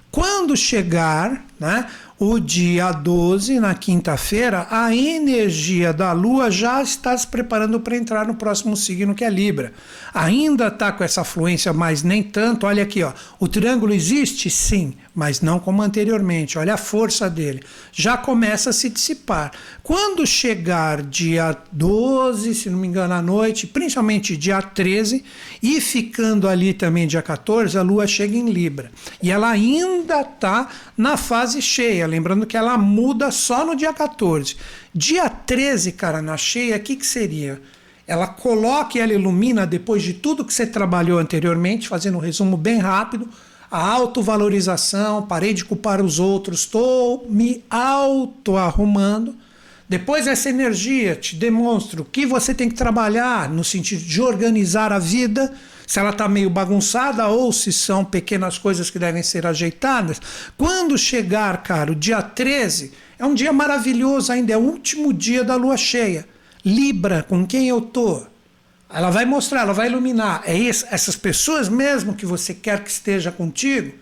Quando chegar né, o dia 12, na quinta-feira, a energia da Lua já está se preparando para entrar no próximo signo, que é Libra. Ainda está com essa fluência, mas nem tanto. Olha aqui, ó, o triângulo existe? Sim, mas não como anteriormente. Olha a força dele. Já começa a se dissipar. Quando chegar dia 12, se não me engano, à noite, principalmente dia 13, e ficando ali também dia 14, a Lua chega em Libra. E ela ainda está na fase cheia. Lembrando que ela muda só no dia 14. Dia 13, cara, na cheia, o que, que seria? Ela coloca e ela ilumina depois de tudo que você trabalhou anteriormente, fazendo um resumo bem rápido. A autovalorização, parei de culpar os outros, estou me auto-arrumando. Depois essa energia te demonstra o que você tem que trabalhar no sentido de organizar a vida, se ela está meio bagunçada ou se são pequenas coisas que devem ser ajeitadas. Quando chegar, cara, o dia 13, é um dia maravilhoso ainda, é o último dia da lua cheia. Libra, com quem eu tô? Ela vai mostrar, ela vai iluminar. É isso, essas pessoas mesmo que você quer que esteja contigo?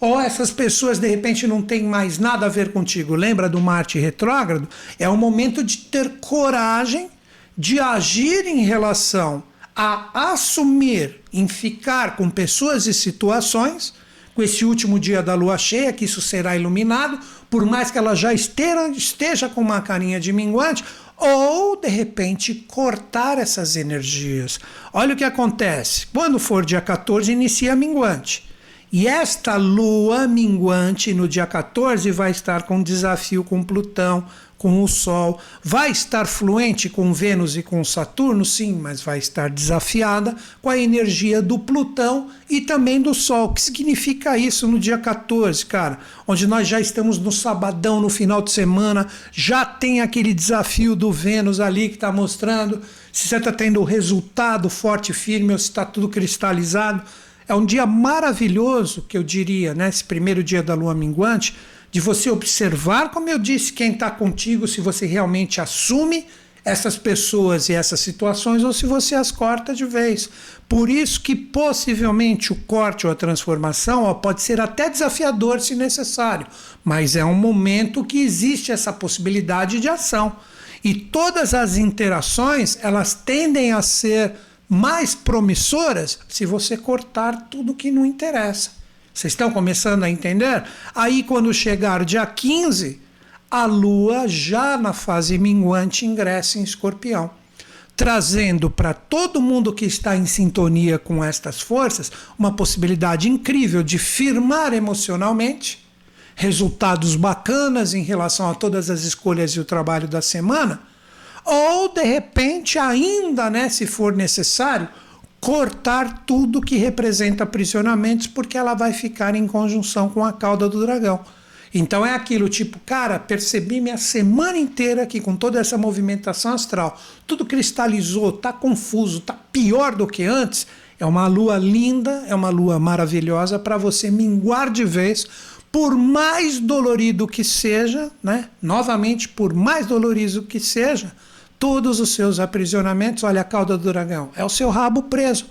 Ou essas pessoas de repente não têm mais nada a ver contigo? Lembra do Marte retrógrado? É o momento de ter coragem de agir em relação a assumir em ficar com pessoas e situações, com esse último dia da lua cheia, que isso será iluminado, por mais que ela já esteja, esteja com uma carinha de minguante, ou de repente cortar essas energias. Olha o que acontece. Quando for dia 14, inicia a minguante. E esta lua minguante no dia 14 vai estar com desafio com Plutão, com o Sol. Vai estar fluente com Vênus e com Saturno? Sim, mas vai estar desafiada com a energia do Plutão e também do Sol. O que significa isso no dia 14, cara? Onde nós já estamos no sabadão, no final de semana, já tem aquele desafio do Vênus ali que está mostrando se você está tendo resultado forte e firme ou se está tudo cristalizado. É um dia maravilhoso, que eu diria, né? Esse primeiro dia da lua minguante de você observar, como eu disse, quem está contigo, se você realmente assume essas pessoas e essas situações ou se você as corta de vez. Por isso que possivelmente o corte ou a transformação ó, pode ser até desafiador se necessário, mas é um momento que existe essa possibilidade de ação. E todas as interações, elas tendem a ser mais promissoras se você cortar tudo que não interessa. Vocês estão começando a entender? Aí quando chegar dia 15, a Lua, já na fase minguante, ingressa em Escorpião, trazendo para todo mundo que está em sintonia com estas forças uma possibilidade incrível de firmar emocionalmente, resultados bacanas em relação a todas as escolhas e o trabalho da semana, ou de repente, ainda, né, se for necessário, cortar tudo que representa aprisionamentos, porque ela vai ficar em conjunção com a cauda do dragão. Então é aquilo, tipo, cara, percebi minha semana inteira aqui com toda essa movimentação astral, tudo cristalizou, tá confuso, tá pior do que antes. É uma lua linda, é uma lua maravilhosa para você minguar de vez, por mais dolorido que seja, né? Novamente, por mais dolorido que seja, todos os seus aprisionamentos, olha a cauda do dragão, é o seu rabo preso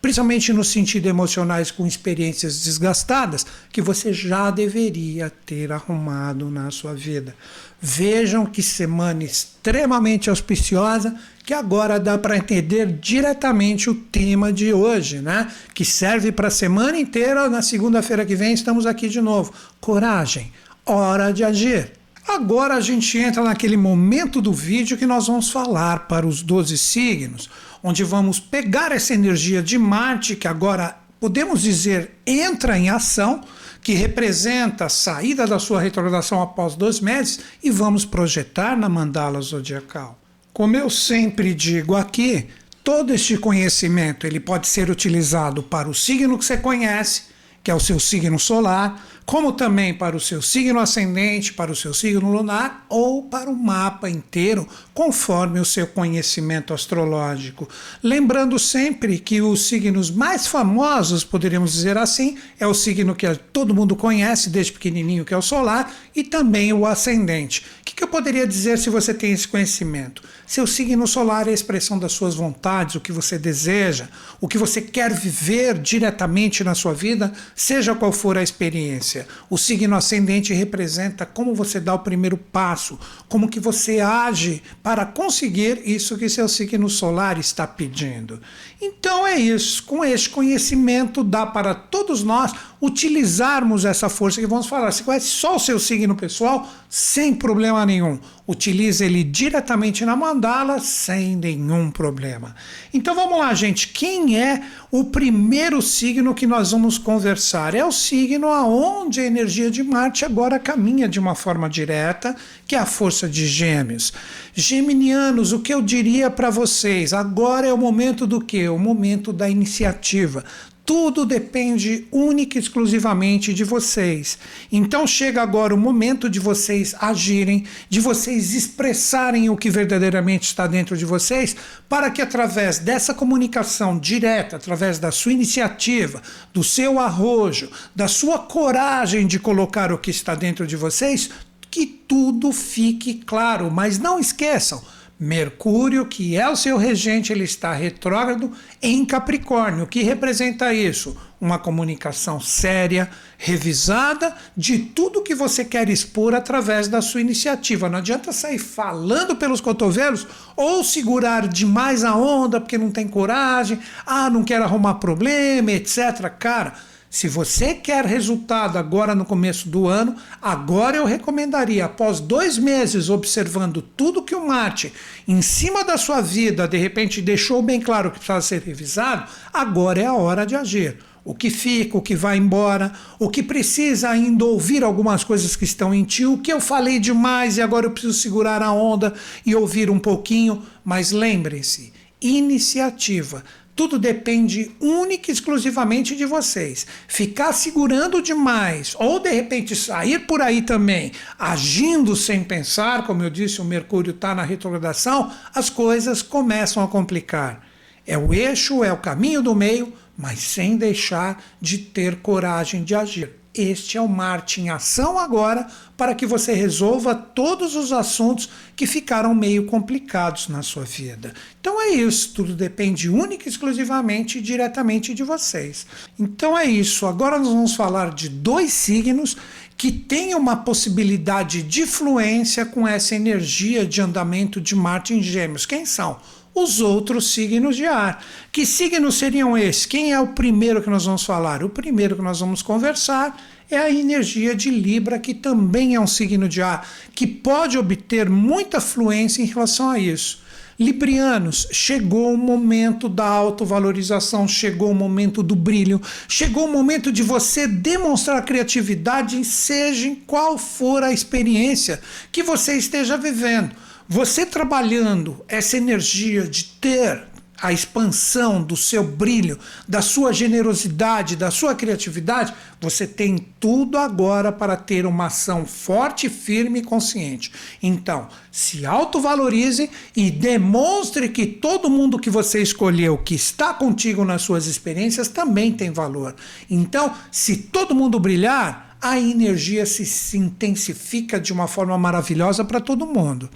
principalmente no sentido emocionais com experiências desgastadas, que você já deveria ter arrumado na sua vida. Vejam que semana extremamente auspiciosa, que agora dá para entender diretamente o tema de hoje, né? Que serve para a semana inteira. Na segunda-feira que vem estamos aqui de novo. Coragem, hora de agir. Agora a gente entra naquele momento do vídeo que nós vamos falar para os 12 signos onde vamos pegar essa energia de Marte, que agora podemos dizer entra em ação, que representa a saída da sua retrogradação após dois meses, e vamos projetar na mandala zodiacal. Como eu sempre digo aqui, todo este conhecimento ele pode ser utilizado para o signo que você conhece, que é o seu signo solar, como também para o seu signo ascendente, para o seu signo lunar ou para o mapa inteiro, conforme o seu conhecimento astrológico. Lembrando sempre que os signos mais famosos, poderíamos dizer assim, é o signo que todo mundo conhece desde pequenininho, que é o solar, e também o ascendente. O que eu poderia dizer se você tem esse conhecimento? Seu signo solar é a expressão das suas vontades, o que você deseja, o que você quer viver diretamente na sua vida, seja qual for a experiência. O signo ascendente representa como você dá o primeiro passo, como que você age para conseguir isso que seu signo solar está pedindo. Então é isso. Com este conhecimento dá para todos nós utilizarmos essa força que vamos falar. Você conhece só o seu signo pessoal sem problema nenhum. Utilize ele diretamente na mandala sem nenhum problema. Então vamos lá, gente. Quem é o primeiro signo que nós vamos conversar? É o signo aonde a energia de Marte agora caminha de uma forma direta, que é a força de Gêmeos. Geminianos, o que eu diria para vocês? Agora é o momento do que? O momento da iniciativa tudo depende única e exclusivamente de vocês. Então chega agora o momento de vocês agirem, de vocês expressarem o que verdadeiramente está dentro de vocês, para que através dessa comunicação direta, através da sua iniciativa, do seu arrojo, da sua coragem de colocar o que está dentro de vocês, que tudo fique claro. Mas não esqueçam, Mercúrio, que é o seu regente, ele está retrógrado em Capricórnio. O que representa isso? Uma comunicação séria, revisada de tudo que você quer expor através da sua iniciativa. Não adianta sair falando pelos cotovelos ou segurar demais a onda porque não tem coragem, ah, não quero arrumar problema, etc. Cara, se você quer resultado agora no começo do ano, agora eu recomendaria, após dois meses observando tudo que o Marte, em cima da sua vida, de repente deixou bem claro que precisa ser revisado, agora é a hora de agir. O que fica, o que vai embora, o que precisa ainda ouvir algumas coisas que estão em ti, o que eu falei demais e agora eu preciso segurar a onda e ouvir um pouquinho. Mas lembrem-se, iniciativa tudo depende única e exclusivamente de vocês. Ficar segurando demais, ou de repente sair por aí também, agindo sem pensar, como eu disse, o Mercúrio está na retrogradação, as coisas começam a complicar. É o eixo, é o caminho do meio, mas sem deixar de ter coragem de agir. Este é o Marte em ação agora para que você resolva todos os assuntos que ficaram meio complicados na sua vida. Então é isso, tudo depende única e exclusivamente e diretamente de vocês. Então é isso. Agora nós vamos falar de dois signos que têm uma possibilidade de fluência com essa energia de andamento de Marte em Gêmeos. Quem são? Os outros signos de ar. Que signos seriam esses? Quem é o primeiro que nós vamos falar? O primeiro que nós vamos conversar é a energia de Libra, que também é um signo de ar, que pode obter muita fluência em relação a isso. Librianos, chegou o momento da autovalorização, chegou o momento do brilho, chegou o momento de você demonstrar criatividade, seja em qual for a experiência que você esteja vivendo. Você trabalhando essa energia de ter a expansão do seu brilho, da sua generosidade, da sua criatividade, você tem tudo agora para ter uma ação forte, firme e consciente. Então, se autovalorize e demonstre que todo mundo que você escolheu, que está contigo nas suas experiências, também tem valor. Então, se todo mundo brilhar, a energia se, se intensifica de uma forma maravilhosa para todo mundo.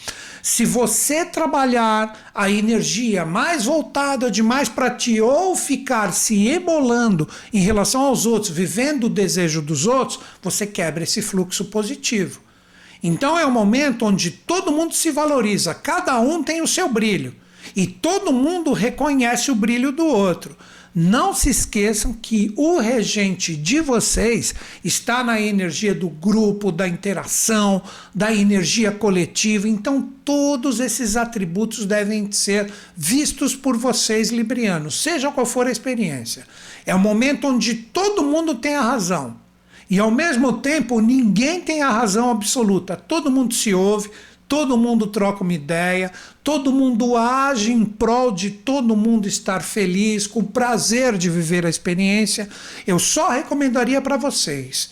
Se você trabalhar a energia mais voltada demais para ti ou ficar se ebolando em relação aos outros, vivendo o desejo dos outros, você quebra esse fluxo positivo. Então é um momento onde todo mundo se valoriza, cada um tem o seu brilho e todo mundo reconhece o brilho do outro. Não se esqueçam que o regente de vocês está na energia do grupo, da interação, da energia coletiva. Então, todos esses atributos devem ser vistos por vocês, librianos, seja qual for a experiência. É o momento onde todo mundo tem a razão. E ao mesmo tempo, ninguém tem a razão absoluta. Todo mundo se ouve, todo mundo troca uma ideia, todo mundo age em prol de todo mundo estar feliz, com prazer de viver a experiência. Eu só recomendaria para vocês: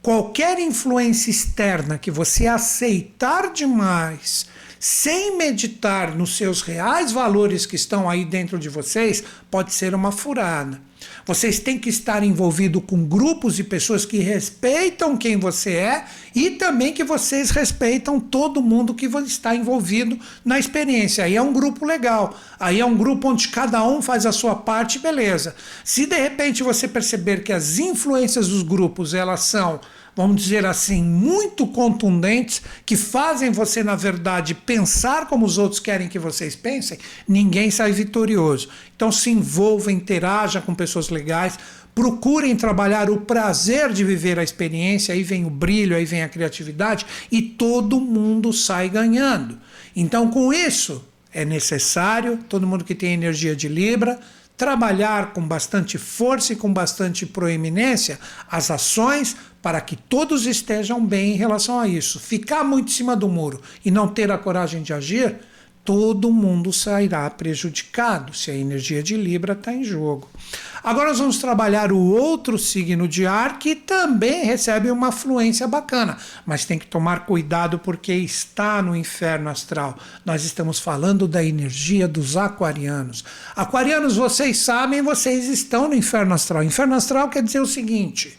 qualquer influência externa que você aceitar demais, sem meditar nos seus reais valores que estão aí dentro de vocês, pode ser uma furada. Vocês têm que estar envolvido com grupos e pessoas que respeitam quem você é e também que vocês respeitam todo mundo que está envolvido na experiência. Aí é um grupo legal. Aí é um grupo onde cada um faz a sua parte, beleza. Se de repente você perceber que as influências dos grupos elas são vamos dizer assim, muito contundentes, que fazem você, na verdade, pensar como os outros querem que vocês pensem, ninguém sai vitorioso. Então se envolva, interaja com pessoas legais, procurem trabalhar o prazer de viver a experiência, aí vem o brilho, aí vem a criatividade e todo mundo sai ganhando. Então, com isso, é necessário, todo mundo que tem energia de Libra, trabalhar com bastante força e com bastante proeminência as ações para que todos estejam bem em relação a isso. Ficar muito em cima do muro e não ter a coragem de agir todo mundo sairá prejudicado se a energia de Libra está em jogo. Agora nós vamos trabalhar o outro signo de ar que também recebe uma fluência bacana, mas tem que tomar cuidado porque está no inferno astral. Nós estamos falando da energia dos aquarianos. Aquarianos, vocês sabem, vocês estão no inferno astral. Inferno astral quer dizer o seguinte: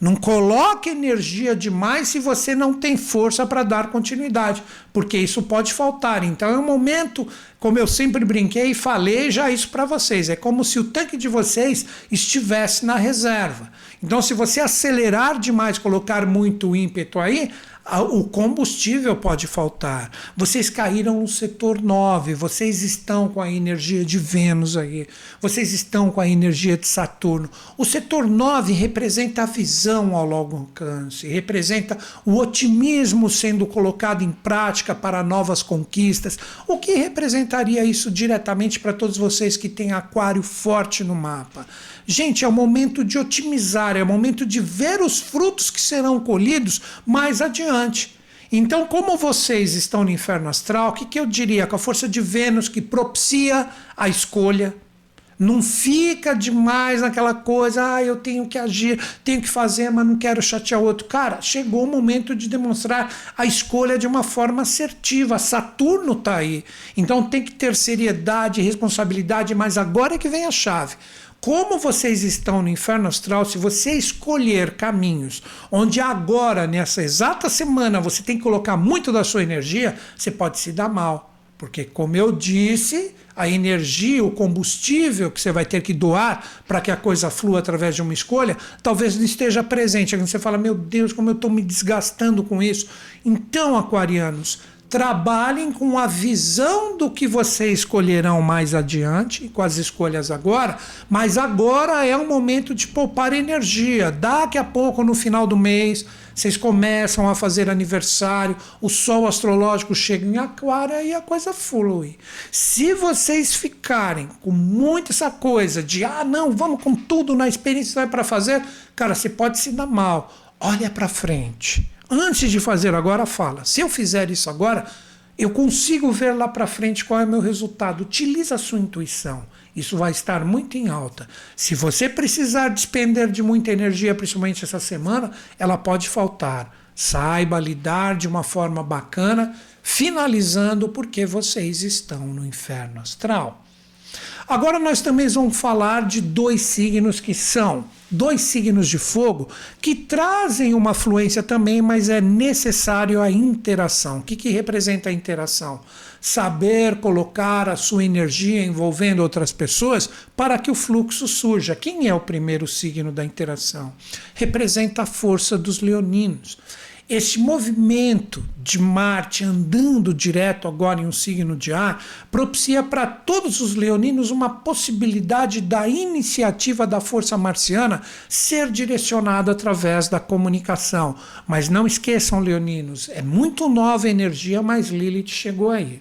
não coloque energia demais se você não tem força para dar continuidade, porque isso pode faltar. Então é um momento, como eu sempre brinquei e falei já isso para vocês, é como se o tanque de vocês estivesse na reserva. Então se você acelerar demais, colocar muito ímpeto aí, o combustível pode faltar. Vocês caíram no setor 9, vocês estão com a energia de Vênus aí, vocês estão com a energia de Saturno. O setor 9 representa a visão ao longo alcance, representa o otimismo sendo colocado em prática para novas conquistas. O que representaria isso diretamente para todos vocês que têm aquário forte no mapa? Gente, é o momento de otimizar, é o momento de ver os frutos que serão colhidos mais adiante. Então, como vocês estão no inferno astral, o que, que eu diria? Com a força de Vênus que propicia a escolha, Não fica demais naquela coisa, ah, eu tenho que agir, tenho que fazer, mas não quero chatear outro. Cara, chegou o momento de demonstrar a escolha de uma forma assertiva. Saturno está aí. Então tem que ter seriedade, responsabilidade, mas agora é que vem a chave. Como vocês estão no inferno astral, se você escolher caminhos onde agora, nessa exata semana, você tem que colocar muito da sua energia, você pode se dar mal. Porque, como eu disse, a energia, o combustível que você vai ter que doar para que a coisa flua através de uma escolha, talvez não esteja presente. Aí você fala, meu Deus, como eu estou me desgastando com isso. Então, aquarianos, trabalhem com a visão do que vocês escolherão mais adiante, com as escolhas agora, mas agora é o momento de poupar energia. Daqui a pouco, no final do mês, vocês começam a fazer aniversário, o sol astrológico chega em Aquário e a coisa flui. Se vocês ficarem com muito essa coisa de, ah, não, vamos com tudo na experiência para fazer, cara, você pode se dar mal. Olha para frente antes de fazer agora, fala. Se eu fizer isso agora, eu consigo ver lá para frente qual é o meu resultado. Utiliza a sua intuição. Isso vai estar muito em alta. Se você precisar despender de muita energia, principalmente essa semana, ela pode faltar. Saiba lidar de uma forma bacana, finalizando porque vocês estão no inferno astral. Agora nós também vamos falar de dois signos que são dois signos de fogo que trazem uma fluência também, mas é necessário a interação. O que, que representa a interação? Saber colocar a sua energia envolvendo outras pessoas para que o fluxo surja. Quem é o primeiro signo da interação? Representa a força dos leoninos. Esse movimento de Marte andando direto agora em um signo de ar propicia para todos os leoninos uma possibilidade da iniciativa da força marciana ser direcionada através da comunicação. Mas não esqueçam, leoninos, é muito nova a energia, mas Lilith chegou aí.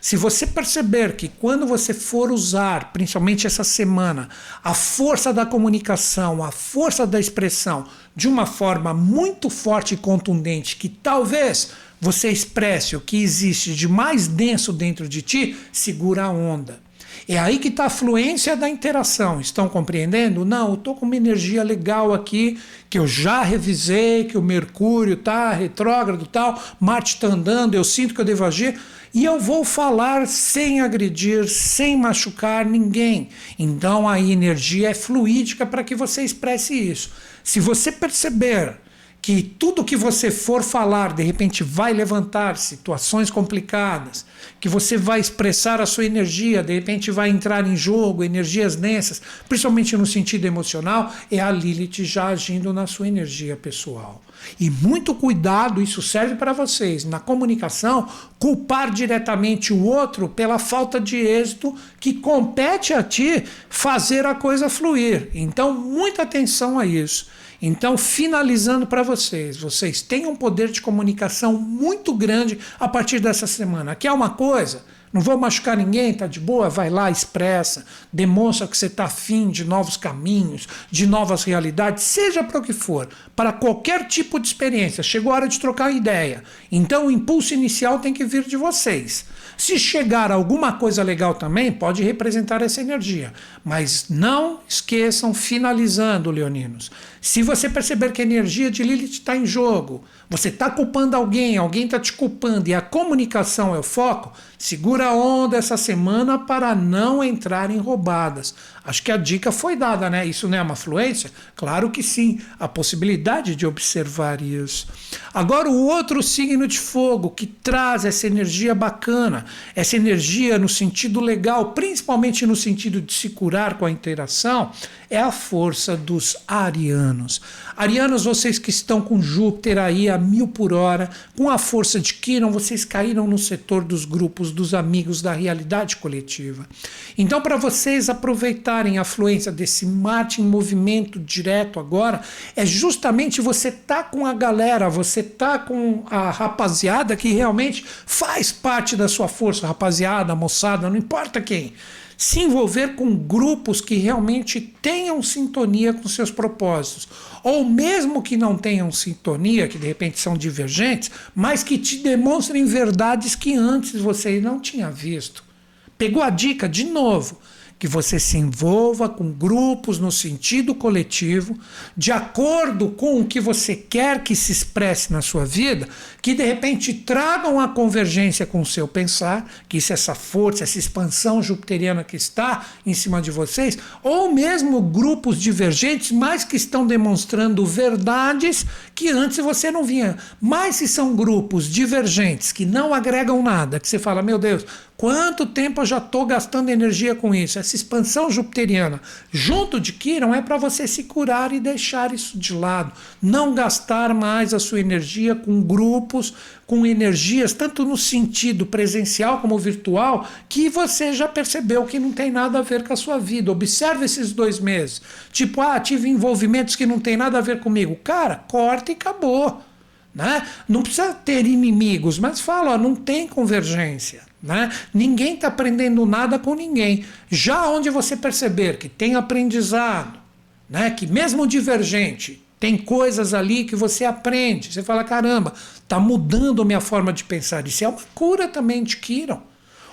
Se você perceber que quando você for usar, principalmente essa semana, a força da comunicação, a força da expressão, de uma forma muito forte e contundente, que talvez você expresse o que existe de mais denso dentro de ti, segura a onda. É aí que está a fluência da interação. Estão compreendendo? Não, eu estou com uma energia legal aqui, que eu já revisei, que o Mercúrio está retrógrado tal, Marte está andando, eu sinto que eu devo agir. E eu vou falar sem agredir, sem machucar ninguém. Então a energia é fluídica para que você expresse isso. Se você perceber que tudo que você for falar, de repente, vai levantar situações complicadas, que você vai expressar a sua energia, de repente vai entrar em jogo, energias densas, principalmente no sentido emocional, é a Lilith já agindo na sua energia pessoal. E muito cuidado, isso serve para vocês, na comunicação, culpar diretamente o outro pela falta de êxito que compete a ti fazer a coisa fluir. Então, muita atenção a isso. Então, finalizando para vocês, vocês têm um poder de comunicação muito grande a partir dessa semana. Quer uma coisa? Não vou machucar ninguém, tá de boa? Vai lá, expressa, demonstra que você está afim de novos caminhos, de novas realidades, seja para o que for, para qualquer tipo de experiência. Chegou a hora de trocar ideia. Então o impulso inicial tem que vir de vocês. Se chegar alguma coisa legal também, pode representar essa energia. Mas não esqueçam, finalizando, leoninos. Se você perceber que a energia de Lilith está em jogo, você está culpando alguém, alguém está te culpando e a comunicação é o foco, segura a onda essa semana para não entrar em roubadas. Acho que a dica foi dada, né? Isso não é uma fluência? Claro que sim, a possibilidade de observar isso. Agora, o outro signo de fogo que traz essa energia bacana, essa energia no sentido legal, principalmente no sentido de se curar com a interação, é a força dos arianos. Arianos, vocês que estão com Júpiter aí a mil por hora, com a força de Quiron, vocês caíram no setor dos grupos, dos amigos, da realidade coletiva. Então, para vocês aproveitarem a fluência desse Marte em movimento direto agora, é justamente você tá com a galera, você tá com a rapaziada que realmente faz parte da sua força, rapaziada, moçada, não importa quem se envolver com grupos que realmente tenham sintonia com seus propósitos. Ou mesmo que não tenham sintonia, que de repente são divergentes, mas que te demonstrem verdades que antes você não tinha visto. Pegou a dica de novo. Que você se envolva com grupos no sentido coletivo, de acordo com o que você quer que se expresse na sua vida, que de repente tragam a convergência com o seu pensar, que isso é essa força, essa expansão jupiteriana que está em cima de vocês, ou mesmo grupos divergentes, mas que estão demonstrando verdades que antes você não vinha. Mas se são grupos divergentes que não agregam nada, que você fala, meu Deus, Quanto tempo eu já estou gastando energia com isso? Essa expansão jupiteriana junto de Quiron é para você se curar e deixar isso de lado. Não gastar mais a sua energia com grupos, com energias, tanto no sentido presencial como virtual, que você já percebeu que não tem nada a ver com a sua vida. Observe esses dois meses. Tipo, ah, tive envolvimentos que não tem nada a ver comigo. Cara, corta e acabou. Né? Não precisa ter inimigos, mas fala, ó, não tem convergência. Né? Ninguém está aprendendo nada com ninguém. Já onde você perceber que tem aprendizado, né? que mesmo divergente, tem coisas ali que você aprende. Você fala, caramba, está mudando a minha forma de pensar. Isso é uma cura também de Kiron.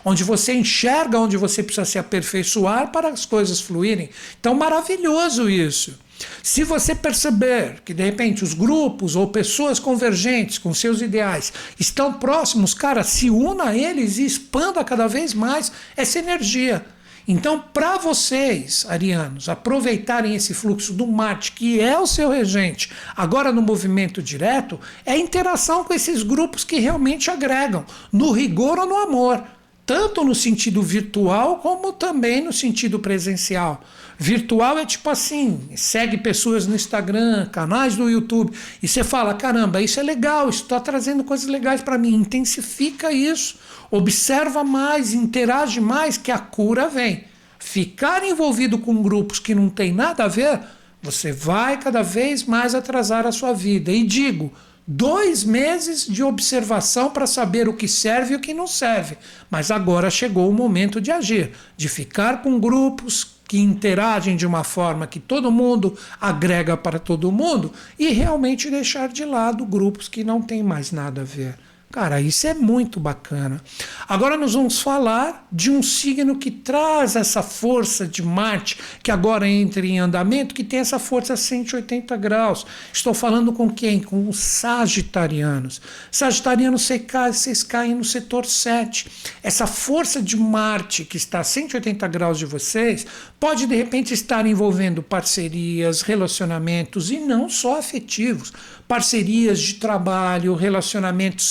Onde você enxerga onde você precisa se aperfeiçoar para as coisas fluírem. Então, maravilhoso isso. Se você perceber que de repente os grupos ou pessoas convergentes com seus ideais estão próximos, cara, se una a eles e expanda cada vez mais essa energia. Então, para vocês, arianos, aproveitarem esse fluxo do Marte, que é o seu regente, agora no movimento direto, é interação com esses grupos que realmente agregam, no rigor ou no amor, tanto no sentido virtual como também no sentido presencial. Virtual é tipo assim: segue pessoas no Instagram, canais do YouTube, e você fala: caramba, isso é legal, isso está trazendo coisas legais para mim. Intensifica isso, observa mais, interage mais, que a cura vem. Ficar envolvido com grupos que não tem nada a ver, você vai cada vez mais atrasar a sua vida. E digo, dois meses de observação para saber o que serve e o que não serve. Mas agora chegou o momento de agir, de ficar com grupos que interagem de uma forma que todo mundo agrega para todo mundo e realmente deixar de lado grupos que não têm mais nada a ver. Cara, isso é muito bacana. Agora nós vamos falar de um signo que traz essa força de Marte, que agora entra em andamento, que tem essa força 180 graus. Estou falando com quem? Com os sagitarianos. Sagitarianos, vocês caem no setor 7. Essa força de Marte, que está a 180 graus de vocês, pode de repente estar envolvendo parcerias, relacionamentos e não só afetivos parcerias de trabalho, relacionamentos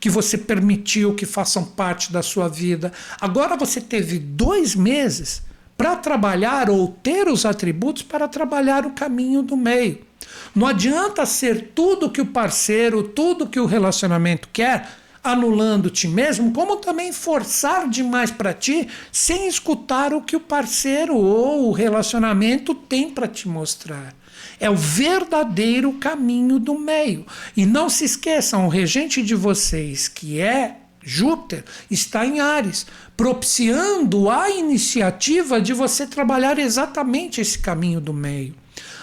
que você permitiu que façam parte da sua vida. Agora você teve dois meses para trabalhar ou ter os atributos para trabalhar o caminho do meio. Não adianta ser tudo que o parceiro, tudo que o relacionamento quer, anulando ti mesmo, como também forçar demais para ti sem escutar o que o parceiro ou o relacionamento tem para te mostrar. É o verdadeiro caminho do meio. E não se esqueçam, o regente de vocês, que é Júpiter, está em Ares, propiciando a iniciativa de você trabalhar exatamente esse caminho do meio.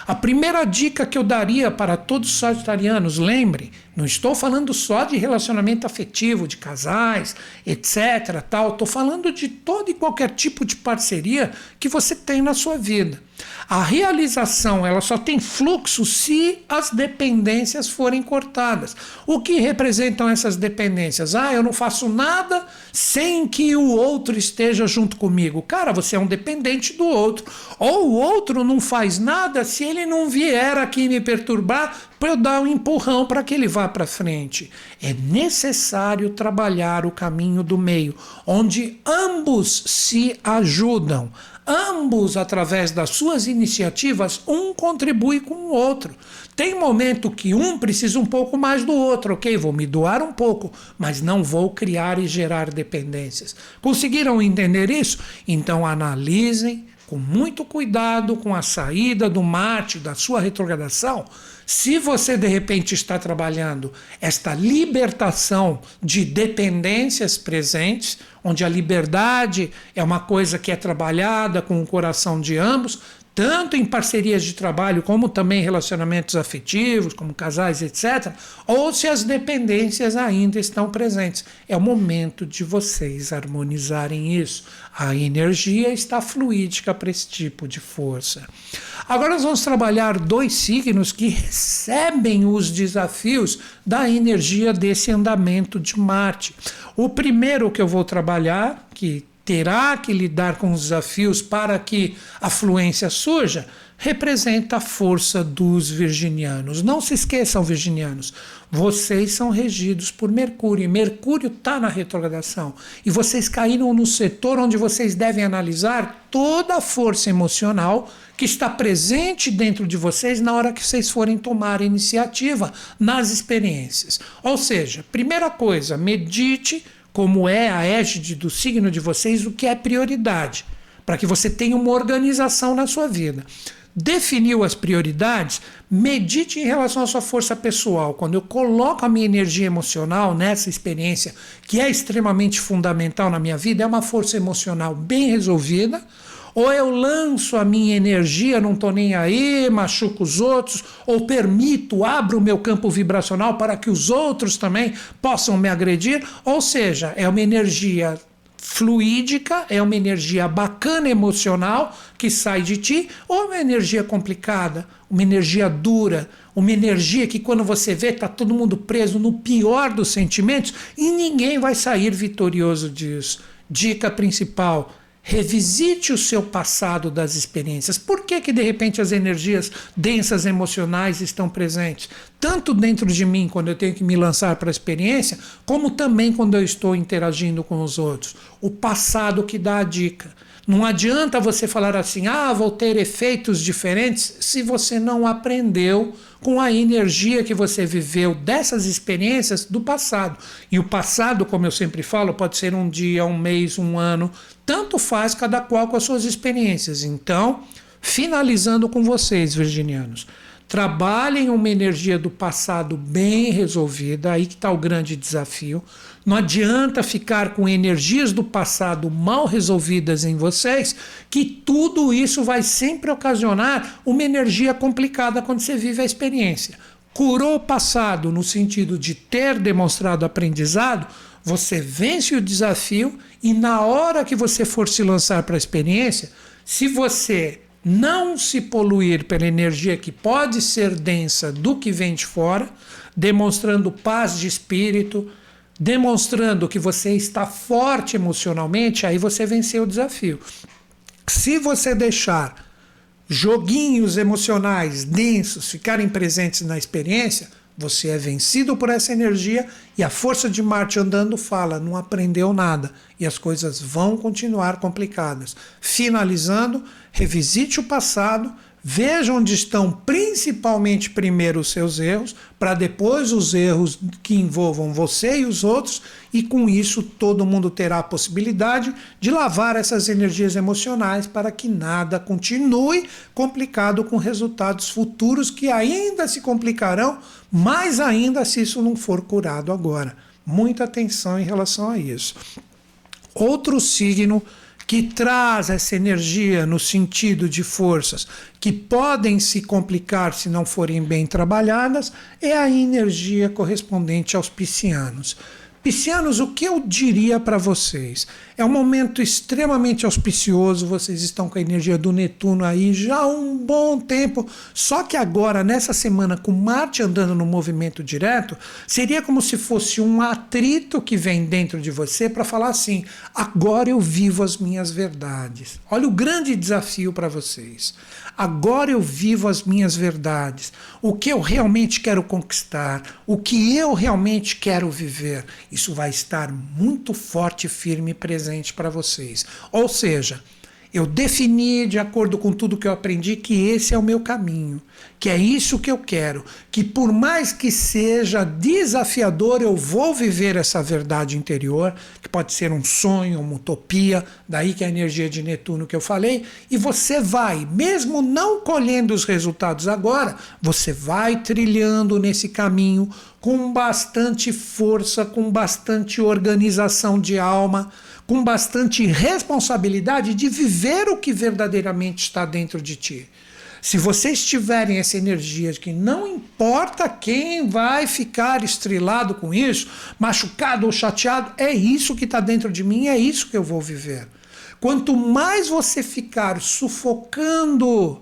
A primeira dica que eu daria para todos os sagitarianos, lembre, não estou falando só de relacionamento afetivo, de casais, etc. Tal. Estou falando de todo e qualquer tipo de parceria que você tem na sua vida. A realização ela só tem fluxo se as dependências forem cortadas. O que representam essas dependências? Ah, eu não faço nada sem que o outro esteja junto comigo. Cara, você é um dependente do outro. Ou o outro não faz nada se ele não vier aqui me perturbar para eu dar um empurrão para que ele vá para frente. É necessário trabalhar o caminho do meio, onde ambos se ajudam. Ambos, através das suas iniciativas, um contribui com o outro. Tem momento que um precisa um pouco mais do outro, ok? Vou me doar um pouco, mas não vou criar e gerar dependências. Conseguiram entender isso? Então analisem com muito cuidado com a saída do Marte, da sua retrogradação, se você de repente está trabalhando esta libertação de dependências presentes, onde a liberdade é uma coisa que é trabalhada com o coração de ambos, tanto em parcerias de trabalho, como também relacionamentos afetivos, como casais, etc., ou se as dependências ainda estão presentes. É o momento de vocês harmonizarem isso. A energia está fluídica para esse tipo de força. Agora nós vamos trabalhar dois signos que recebem os desafios da energia desse andamento de Marte. O primeiro que eu vou trabalhar, que terá que lidar com os desafios para que a fluência surja, representa a força dos virginianos. Não se esqueçam, virginianos, vocês são regidos por Mercúrio, e Mercúrio está na retrogradação. E vocês caíram no setor onde vocês devem analisar toda a força emocional que está presente dentro de vocês na hora que vocês forem tomar iniciativa nas experiências. Ou seja, primeira coisa, medite como é a égide do signo de vocês, o que é prioridade, para que você tenha uma organização na sua vida. Definiu as prioridades, medite em relação à sua força pessoal. Quando eu coloco a minha energia emocional nessa experiência, que é extremamente fundamental na minha vida, é uma força emocional bem resolvida ou eu lanço a minha energia, não estou nem aí, machuco os outros, ou permito, abro o meu campo vibracional para que os outros também possam me agredir. Ou seja, é uma energia fluídica, é uma energia bacana emocional que sai de ti, ou uma energia complicada, uma energia dura, uma energia que quando você vê está todo mundo preso no pior dos sentimentos e ninguém vai sair vitorioso disso. Dica principal: Revisite o seu passado das experiências. Por que, que de repente as energias densas emocionais estão presentes? Tanto dentro de mim, quando eu tenho que me lançar para a experiência, como também quando eu estou interagindo com os outros. O passado que dá a dica. Não adianta você falar assim, ah, vou ter efeitos diferentes, se você não aprendeu com a energia que você viveu dessas experiências do passado. E o passado, como eu sempre falo, pode ser um dia, um mês, um ano, tanto faz cada qual com as suas experiências. Então, finalizando com vocês, virginianos. Trabalhem uma energia do passado bem resolvida, aí que está o grande desafio. Não adianta ficar com energias do passado mal resolvidas em vocês, que tudo isso vai sempre ocasionar uma energia complicada quando você vive a experiência. Curou o passado no sentido de ter demonstrado aprendizado, você vence o desafio e na hora que você for se lançar para a experiência, se você não se poluir pela energia que pode ser densa do que vem de fora, demonstrando paz de espírito, demonstrando que você está forte emocionalmente, aí você venceu o desafio. Se você deixar joguinhos emocionais densos ficarem presentes na experiência, você é vencido por essa energia e a força de Marte andando fala, não aprendeu nada e as coisas vão continuar complicadas. Finalizando, revisite o passado, Veja onde estão principalmente primeiro os seus erros, para depois os erros que envolvam você e os outros, e com isso todo mundo terá a possibilidade de lavar essas energias emocionais para que nada continue complicado com resultados futuros que ainda se complicarão, mais ainda se isso não for curado agora. Muita atenção em relação a isso. Outro signo que traz essa energia no sentido de forças que podem se complicar se não forem bem trabalhadas, é a energia correspondente aos piscianos. Piscianos, o que eu diria para vocês? É um momento extremamente auspicioso, vocês estão com a energia do Netuno aí já há um bom tempo. Só que agora, nessa semana, com Marte andando no movimento direto, seria como se fosse um atrito que vem dentro de você para falar assim: agora eu vivo as minhas verdades. Olha o grande desafio para vocês. Agora eu vivo as minhas verdades. O que eu realmente quero conquistar, o que eu realmente quero viver. Isso vai estar muito forte, firme e presente para vocês. Ou seja, eu defini, de acordo com tudo que eu aprendi, que esse é o meu caminho, que é isso que eu quero, que por mais que seja desafiador, eu vou viver essa verdade interior, que pode ser um sonho, uma utopia, daí que é a energia de Netuno que eu falei, e você vai, mesmo não colhendo os resultados agora, você vai trilhando nesse caminho com bastante força, com bastante organização de alma com bastante responsabilidade de viver o que verdadeiramente está dentro de ti. Se vocês tiverem essa energia de que não importa quem vai ficar estrelado com isso, machucado ou chateado, é isso que está dentro de mim, é isso que eu vou viver. Quanto mais você ficar sufocando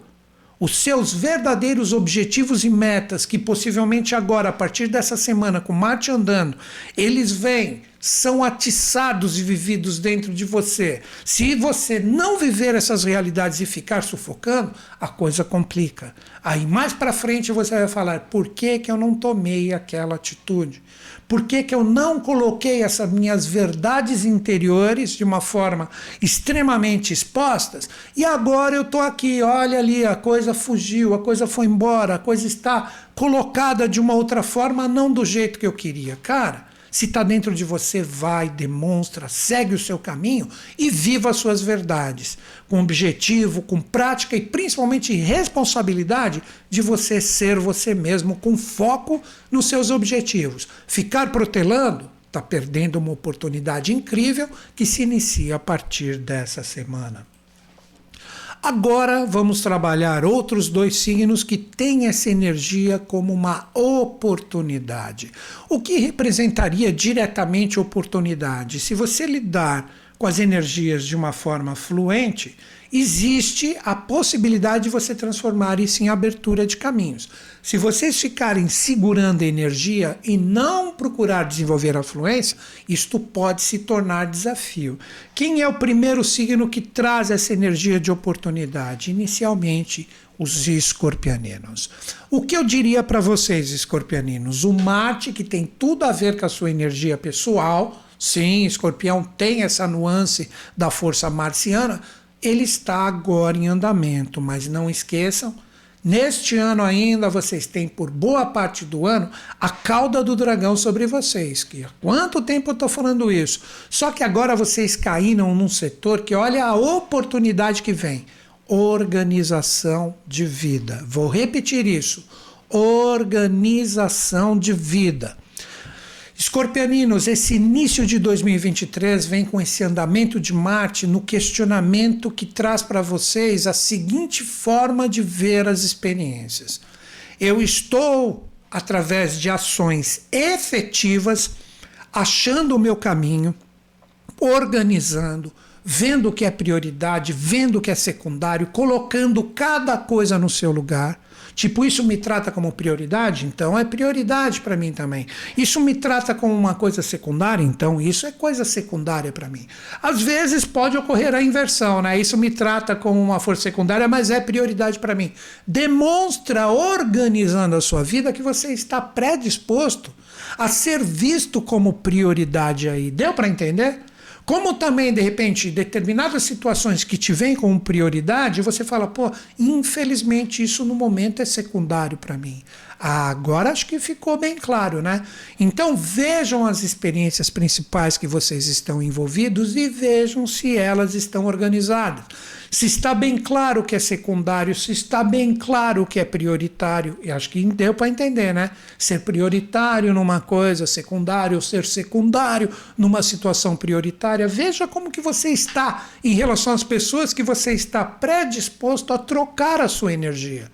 os seus verdadeiros objetivos e metas, que possivelmente agora, a partir dessa semana, com Marte andando, eles vêm, são atiçados e vividos dentro de você. Se você não viver essas realidades e ficar sufocando, a coisa complica. Aí mais para frente você vai falar: por que, que eu não tomei aquela atitude? Por que, que eu não coloquei essas minhas verdades interiores de uma forma extremamente expostas? E agora eu estou aqui, olha ali, a coisa fugiu, a coisa foi embora, a coisa está colocada de uma outra forma, não do jeito que eu queria. Cara, se está dentro de você, vai, demonstra, segue o seu caminho e viva as suas verdades, com objetivo, com prática e principalmente responsabilidade de você ser você mesmo, com foco nos seus objetivos. Ficar protelando está perdendo uma oportunidade incrível que se inicia a partir dessa semana. Agora vamos trabalhar outros dois signos que têm essa energia como uma oportunidade. O que representaria diretamente oportunidade? Se você lidar com as energias de uma forma fluente, existe a possibilidade de você transformar isso em abertura de caminhos. Se vocês ficarem segurando a energia e não procurar desenvolver a fluência, isto pode se tornar desafio. Quem é o primeiro signo que traz essa energia de oportunidade? Inicialmente, os escorpianinos. O que eu diria para vocês, escorpianinos? O Marte, que tem tudo a ver com a sua energia pessoal, sim, escorpião tem essa nuance da força marciana, ele está agora em andamento, mas não esqueçam, neste ano ainda vocês têm por boa parte do ano a cauda do dragão sobre vocês. Que há quanto tempo eu estou falando isso? Só que agora vocês caíram num setor que olha a oportunidade que vem. Organização de vida. Vou repetir isso. Organização de vida. Escorpianinos, esse início de 2023 vem com esse andamento de Marte no questionamento que traz para vocês a seguinte forma de ver as experiências. Eu estou, através de ações efetivas, achando o meu caminho, organizando, vendo o que é prioridade, vendo o que é secundário, colocando cada coisa no seu lugar Tipo, isso me trata como prioridade? Então é prioridade para mim também. Isso me trata como uma coisa secundária? Então isso é coisa secundária para mim. Às vezes pode ocorrer a inversão, né? Isso me trata como uma força secundária, mas é prioridade para mim. Demonstra organizando a sua vida que você está predisposto a ser visto como prioridade aí. Deu para entender? Como também, de repente, determinadas situações que te vêm como prioridade, você fala, pô, infelizmente isso no momento é secundário para mim. Ah, agora acho que ficou bem claro, né? Então vejam as experiências principais que vocês estão envolvidos e vejam se elas estão organizadas se está bem claro que é secundário, se está bem claro que é prioritário. E acho que deu para entender, né? Ser prioritário numa coisa, secundário, ou ser secundário numa situação prioritária. Veja como que você está em relação às pessoas que você está predisposto a trocar a sua energia.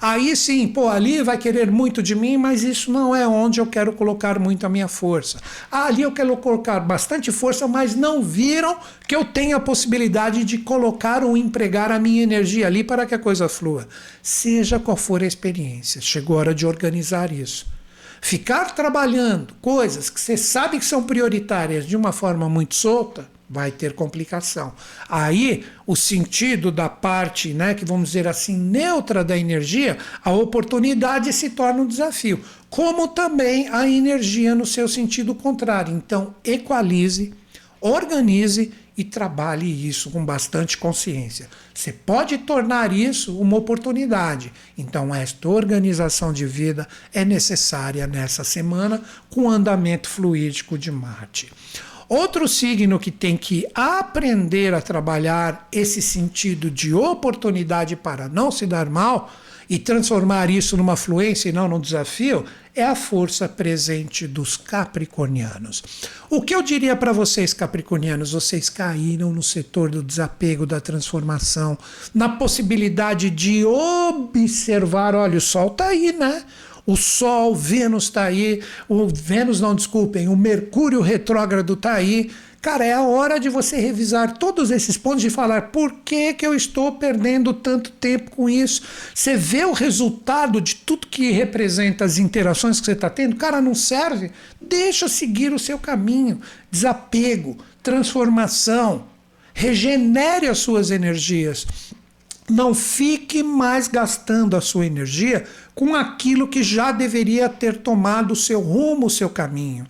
Aí sim, pô, ali vai querer muito de mim, mas isso não é onde eu quero colocar muito a minha força. Ali eu quero colocar bastante força, mas não viram que eu tenho a possibilidade de colocar ou empregar a minha energia ali para que a coisa flua. Seja qual for a experiência, chegou a hora de organizar isso. Ficar trabalhando coisas que você sabe que são prioritárias de uma forma muito solta, vai ter complicação. Aí, o sentido da parte, né, que vamos dizer assim, neutra da energia, a oportunidade se torna um desafio, como também a energia no seu sentido contrário. Então, equalize, organize e trabalhe isso com bastante consciência. Você pode tornar isso uma oportunidade. Então, esta organização de vida é necessária nessa semana com o andamento fluídico de Marte. Outro signo que tem que aprender a trabalhar esse sentido de oportunidade para não se dar mal e transformar isso numa fluência e não num desafio é a força presente dos capricornianos. O que eu diria para vocês, capricornianos? Vocês caíram no setor do desapego, da transformação, na possibilidade de observar: olha, o sol está aí, né? O Sol, Vênus está aí, o Vênus não, desculpem, o Mercúrio retrógrado está aí. Cara, é a hora de você revisar todos esses pontos e falar por que, que eu estou perdendo tanto tempo com isso. Você vê o resultado de tudo que representa as interações que você está tendo, cara, não serve. Deixa seguir o seu caminho. Desapego, transformação. Regenere as suas energias. Não fique mais gastando a sua energia com aquilo que já deveria ter tomado o seu rumo, o seu caminho.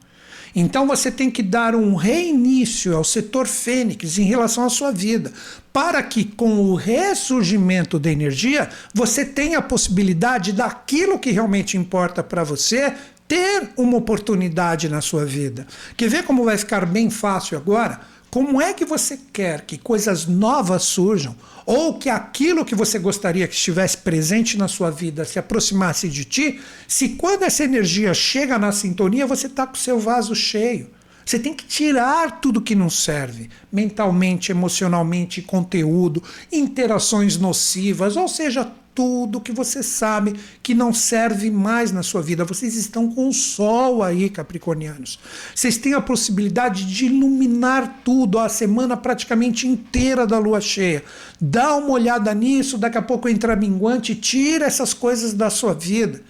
Então você tem que dar um reinício ao setor fênix em relação à sua vida, para que com o ressurgimento da energia você tenha a possibilidade daquilo que realmente importa para você ter uma oportunidade na sua vida. Quer ver como vai ficar bem fácil agora? Como é que você quer que coisas novas surjam ou que aquilo que você gostaria que estivesse presente na sua vida se aproximasse de ti, se quando essa energia chega na sintonia você está com o seu vaso cheio? Você tem que tirar tudo que não serve, mentalmente, emocionalmente, conteúdo, interações nocivas, ou seja, tudo que você sabe que não serve mais na sua vida. Vocês estão com o sol aí, capricornianos. Vocês têm a possibilidade de iluminar tudo, a semana praticamente inteira da lua cheia. Dá uma olhada nisso, daqui a pouco entra minguante, tira essas coisas da sua vida.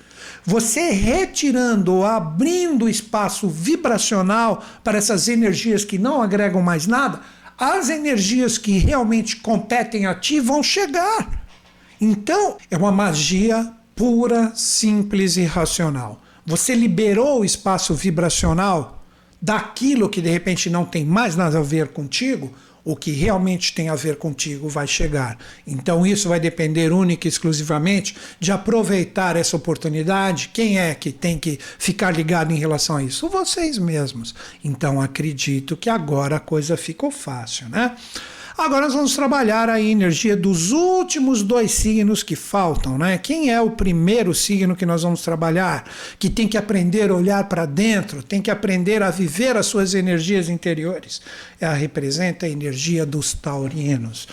Você retirando abrindo espaço vibracional para essas energias que não agregam mais nada, as energias que realmente competem a ti vão chegar. Então, é uma magia pura, simples e racional. Você liberou o espaço vibracional daquilo que de repente não tem mais nada a ver contigo, o que realmente tem a ver contigo vai chegar. Então isso vai depender única e exclusivamente de aproveitar essa oportunidade. Quem é que tem que ficar ligado em relação a isso? Vocês mesmos. Então acredito que agora a coisa ficou fácil, né? Agora nós vamos trabalhar a energia dos últimos dois signos que faltam, né? Quem é o primeiro signo que nós vamos trabalhar? Que tem que aprender a olhar para dentro, tem que aprender a viver as suas energias interiores. Ela representa a energia dos taurinos.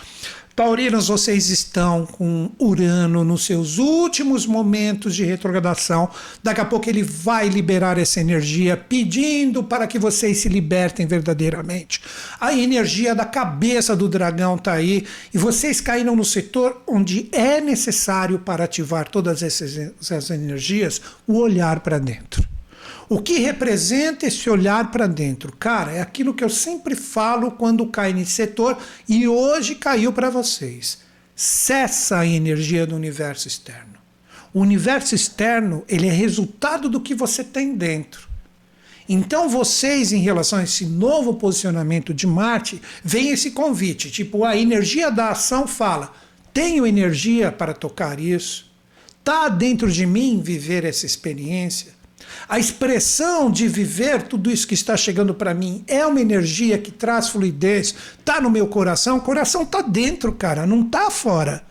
Taurinos, vocês estão com Urano nos seus últimos momentos de retrogradação. Daqui a pouco ele vai liberar essa energia, pedindo para que vocês se libertem verdadeiramente. A energia da cabeça do dragão está aí e vocês caíram no setor onde é necessário para ativar todas essas, essas energias o olhar para dentro. O que representa esse olhar para dentro? Cara, é aquilo que eu sempre falo quando cai nesse setor e hoje caiu para vocês. Cessa a energia do universo externo. O universo externo, ele é resultado do que você tem dentro. Então vocês, em relação a esse novo posicionamento de Marte, vem esse convite, tipo, a energia da ação fala: tenho energia para tocar isso? Está dentro de mim viver essa experiência? A expressão de viver tudo isso que está chegando para mim é uma energia que traz fluidez, está no meu coração. O coração está dentro, cara, não está fora.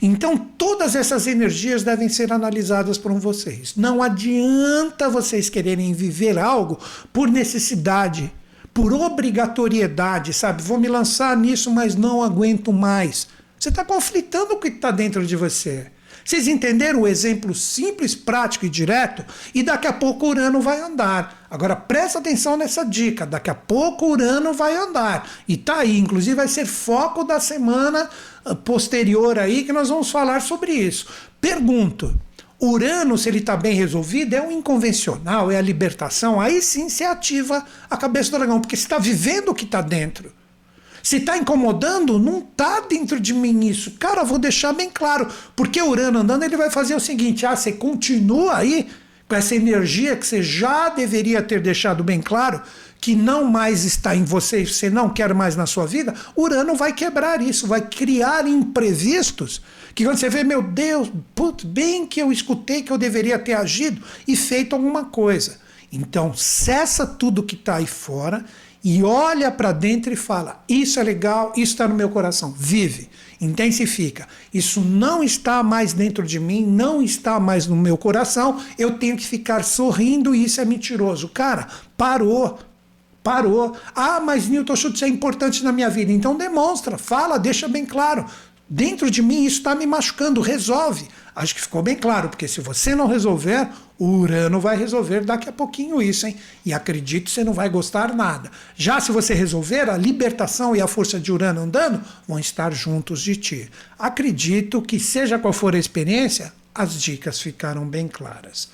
Então, todas essas energias devem ser analisadas por vocês. Não adianta vocês quererem viver algo por necessidade, por obrigatoriedade, sabe? Vou me lançar nisso, mas não aguento mais. Você está conflitando o que está dentro de você. Vocês entenderam o exemplo simples, prático e direto? E daqui a pouco Urano vai andar. Agora presta atenção nessa dica. Daqui a pouco Urano vai andar. E tá aí, inclusive vai ser foco da semana ah, posterior aí que nós vamos falar sobre isso. Pergunto: Urano, se ele está bem resolvido, é um inconvencional, é a libertação. Aí sim se ativa a cabeça do dragão, porque você está vivendo o que está dentro. Se está incomodando, não está dentro de mim isso. Cara, vou deixar bem claro. Porque Urano andando, ele vai fazer o seguinte: ah, você continua aí com essa energia que você já deveria ter deixado bem claro que não mais está em você e você não quer mais na sua vida, Urano vai quebrar isso, vai criar imprevistos que quando você vê, meu Deus, putz, bem que eu escutei que eu deveria ter agido e feito alguma coisa. Então, cessa tudo que está aí fora e olha para dentro e fala: Isso é legal, isso está no meu coração. Vive, intensifica. Isso não está mais dentro de mim, não está mais no meu coração. Eu tenho que ficar sorrindo e isso é mentiroso. Cara, parou. Parou. Ah, mas Newton Schultz é importante na minha vida. Então demonstra, fala, deixa bem claro. Dentro de mim isso está me machucando, resolve. Acho que ficou bem claro, porque se você não resolver, o Urano vai resolver daqui a pouquinho isso, hein? E acredito você não vai gostar nada. Já se você resolver, a libertação e a força de Urano andando vão estar juntos de ti. Acredito que, seja qual for a experiência, as dicas ficaram bem claras.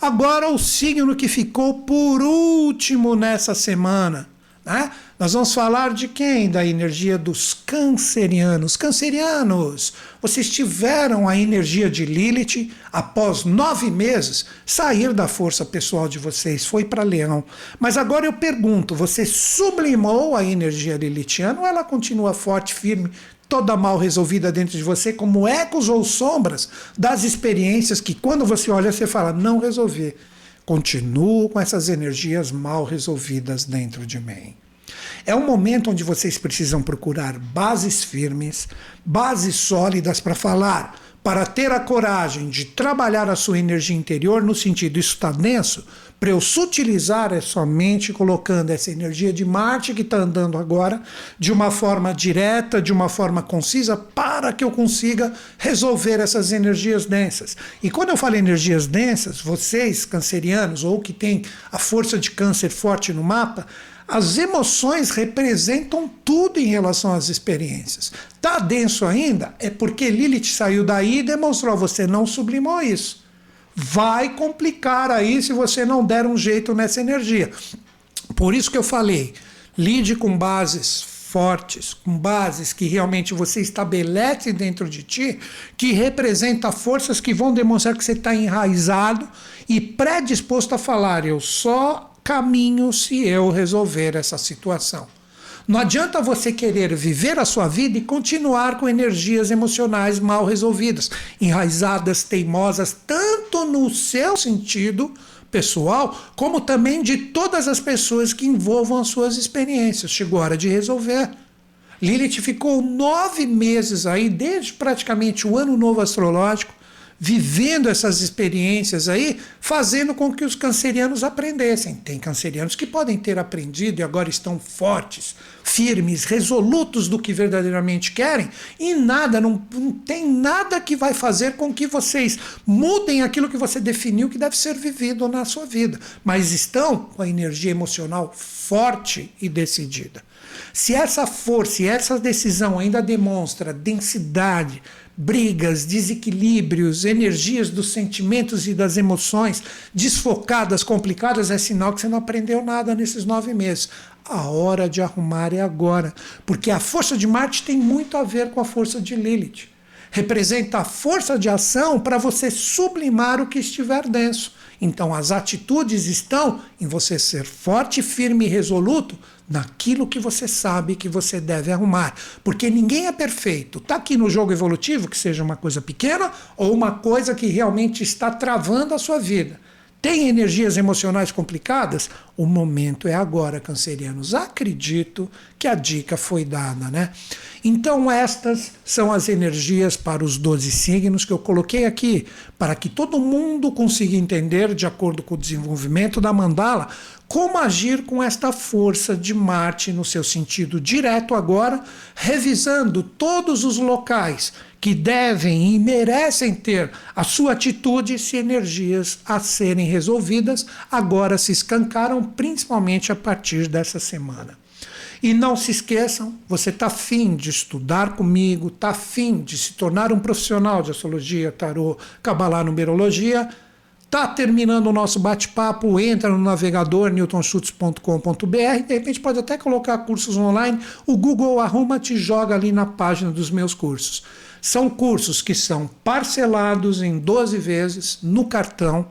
Agora, o signo que ficou por último nessa semana né? Nós vamos falar de quem? Da energia dos cancerianos. Cancerianos, vocês tiveram a energia de Lilith após nove meses sair da força pessoal de vocês, foi para Leão. Mas agora eu pergunto: você sublimou a energia lilithiana ou ela continua forte, firme, toda mal resolvida dentro de você, como ecos ou sombras das experiências que, quando você olha, você fala, não resolvi. Continuo com essas energias mal resolvidas dentro de mim. É um momento onde vocês precisam procurar bases firmes, bases sólidas para falar, para ter a coragem de trabalhar a sua energia interior no sentido isso está denso, para eu sutilizar é somente colocando essa energia de Marte que está andando agora de uma forma direta, de uma forma concisa, para que eu consiga resolver essas energias densas. E quando eu falo energias densas, vocês, cancerianos, ou que têm a força de câncer forte no mapa, as emoções representam tudo em relação às experiências. Tá denso ainda? É porque Lilith saiu daí e demonstrou: você não sublimou isso vai complicar aí se você não der um jeito nessa energia. Por isso que eu falei, lide com bases fortes, com bases que realmente você estabelece dentro de ti, que representa forças que vão demonstrar que você está enraizado e predisposto a falar, eu só caminho se eu resolver essa situação. Não adianta você querer viver a sua vida e continuar com energias emocionais mal resolvidas, enraizadas, teimosas, tanto no seu sentido pessoal, como também de todas as pessoas que envolvam as suas experiências. Chegou a hora de resolver. Lilith ficou nove meses aí, desde praticamente o ano novo astrológico, vivendo essas experiências aí, fazendo com que os cancerianos aprendessem. Tem cancerianos que podem ter aprendido e agora estão fortes, firmes, resolutos do que verdadeiramente querem, e nada, não, não tem nada que vai fazer com que vocês mudem aquilo que você definiu que deve ser vivido na sua vida, mas estão com a energia emocional forte e decidida. Se essa força e essa decisão ainda demonstra densidade, brigas, desequilíbrios, energias dos sentimentos e das emoções desfocadas, complicadas, é sinal que você não aprendeu nada nesses nove meses. A hora de arrumar é agora, porque a força de Marte tem muito a ver com a força de Lilith. Representa a força de ação para você sublimar o que estiver denso. Então, as atitudes estão em você ser forte, firme e resoluto naquilo que você sabe que você deve arrumar. Porque ninguém é perfeito. Está aqui no jogo evolutivo, que seja uma coisa pequena ou uma coisa que realmente está travando a sua vida. Tem energias emocionais complicadas? O momento é agora, cancerianos. Acredito que a dica foi dada, né? Então, estas são as energias para os 12 signos que eu coloquei aqui, para que todo mundo consiga entender, de acordo com o desenvolvimento da mandala, como agir com esta força de Marte no seu sentido direto agora, revisando todos os locais que devem e merecem ter a sua atitude se energias a serem resolvidas agora se escancaram, principalmente a partir dessa semana. E não se esqueçam, você está afim de estudar comigo, está afim de se tornar um profissional de astrologia, tarô, cabalá, numerologia, Tá terminando o nosso bate-papo, entra no navegador newtonschutz.com.br, de repente pode até colocar cursos online, o Google arruma te joga ali na página dos meus cursos. São cursos que são parcelados em 12 vezes no cartão,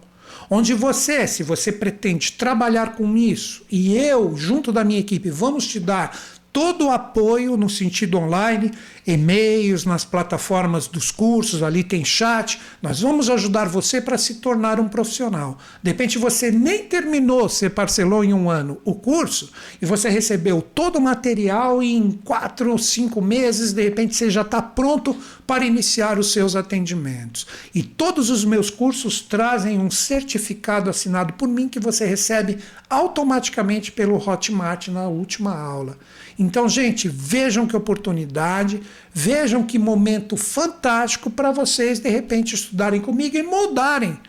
onde você, se você pretende trabalhar com isso, e eu, junto da minha equipe, vamos te dar todo o apoio no sentido online, e-mails, nas plataformas dos cursos, ali tem chat. Nós vamos ajudar você para se tornar um profissional. De repente você nem terminou, você parcelou em um ano o curso e você recebeu todo o material e em quatro ou cinco meses, de repente você já está pronto para iniciar os seus atendimentos. E todos os meus cursos trazem um certificado assinado por mim que você recebe automaticamente pelo Hotmart na última aula. Então, gente, vejam que oportunidade, vejam que momento fantástico para vocês de repente estudarem comigo e mudarem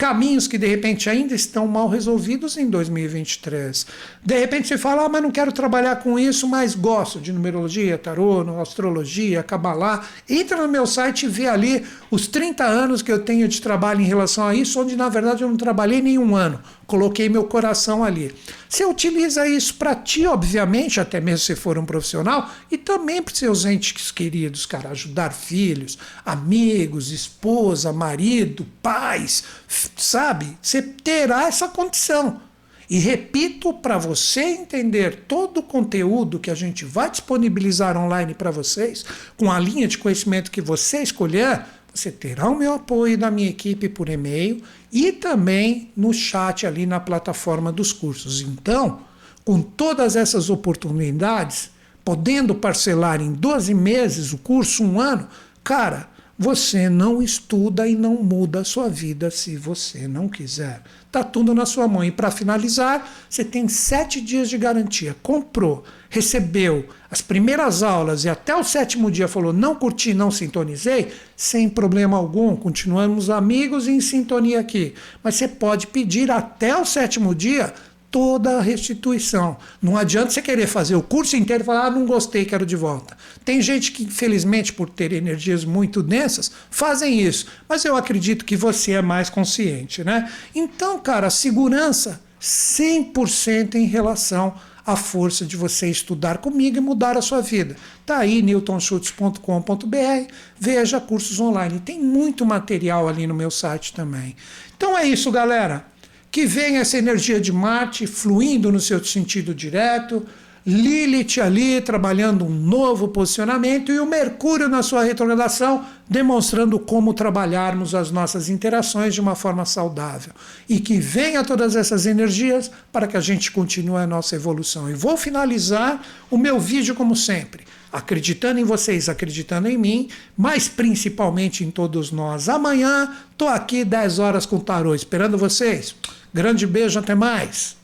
caminhos que de repente ainda estão mal resolvidos em 2023. De repente você fala, ah, mas não quero trabalhar com isso, mas gosto de numerologia, tarô, astrologia, cabalá. Entra no meu site e vê ali os 30 anos que eu tenho de trabalho em relação a isso, onde na verdade eu não trabalhei nenhum ano. Coloquei meu coração ali. Você utiliza isso para ti, obviamente, até mesmo se for um profissional, e também para seus entes queridos, cara, ajudar filhos, amigos, esposa, marido, pais, sabe? Você terá essa condição. E repito, para você entender todo o conteúdo que a gente vai disponibilizar online para vocês, com a linha de conhecimento que você escolher, você terá o meu apoio da minha equipe por e-mail e também no chat ali na plataforma dos cursos. Então, com todas essas oportunidades, podendo parcelar em 12 meses o curso, um ano, cara, você não estuda e não muda a sua vida se você não quiser. Tá tudo na sua mão. E para finalizar, você tem sete dias de garantia. Comprou, recebeu as primeiras aulas e até o sétimo dia falou não curti, não sintonizei, sem problema algum. Continuamos amigos e em sintonia aqui. Mas você pode pedir até o sétimo dia toda a restituição. Não adianta você querer fazer o curso inteiro e falar, ah, não gostei, quero de volta. Tem gente que, infelizmente, por ter energias muito densas, fazem isso. Mas eu acredito que você é mais consciente, né? Então, cara, segurança 100% em relação à força de você estudar comigo e mudar a sua vida. Tá aí newtonschutz.com.br, veja cursos online. Tem muito material ali no meu site também. Então é isso, galera que venha essa energia de Marte fluindo no seu sentido direto, Lilith ali trabalhando um novo posicionamento e o Mercúrio na sua retrogradação demonstrando como trabalharmos as nossas interações de uma forma saudável. E que venha todas essas energias para que a gente continue a nossa evolução. E vou finalizar o meu vídeo como sempre, acreditando em vocês, acreditando em mim, mas principalmente em todos nós. Amanhã estou aqui 10 horas com o tarô esperando vocês. Grande beijo, até mais.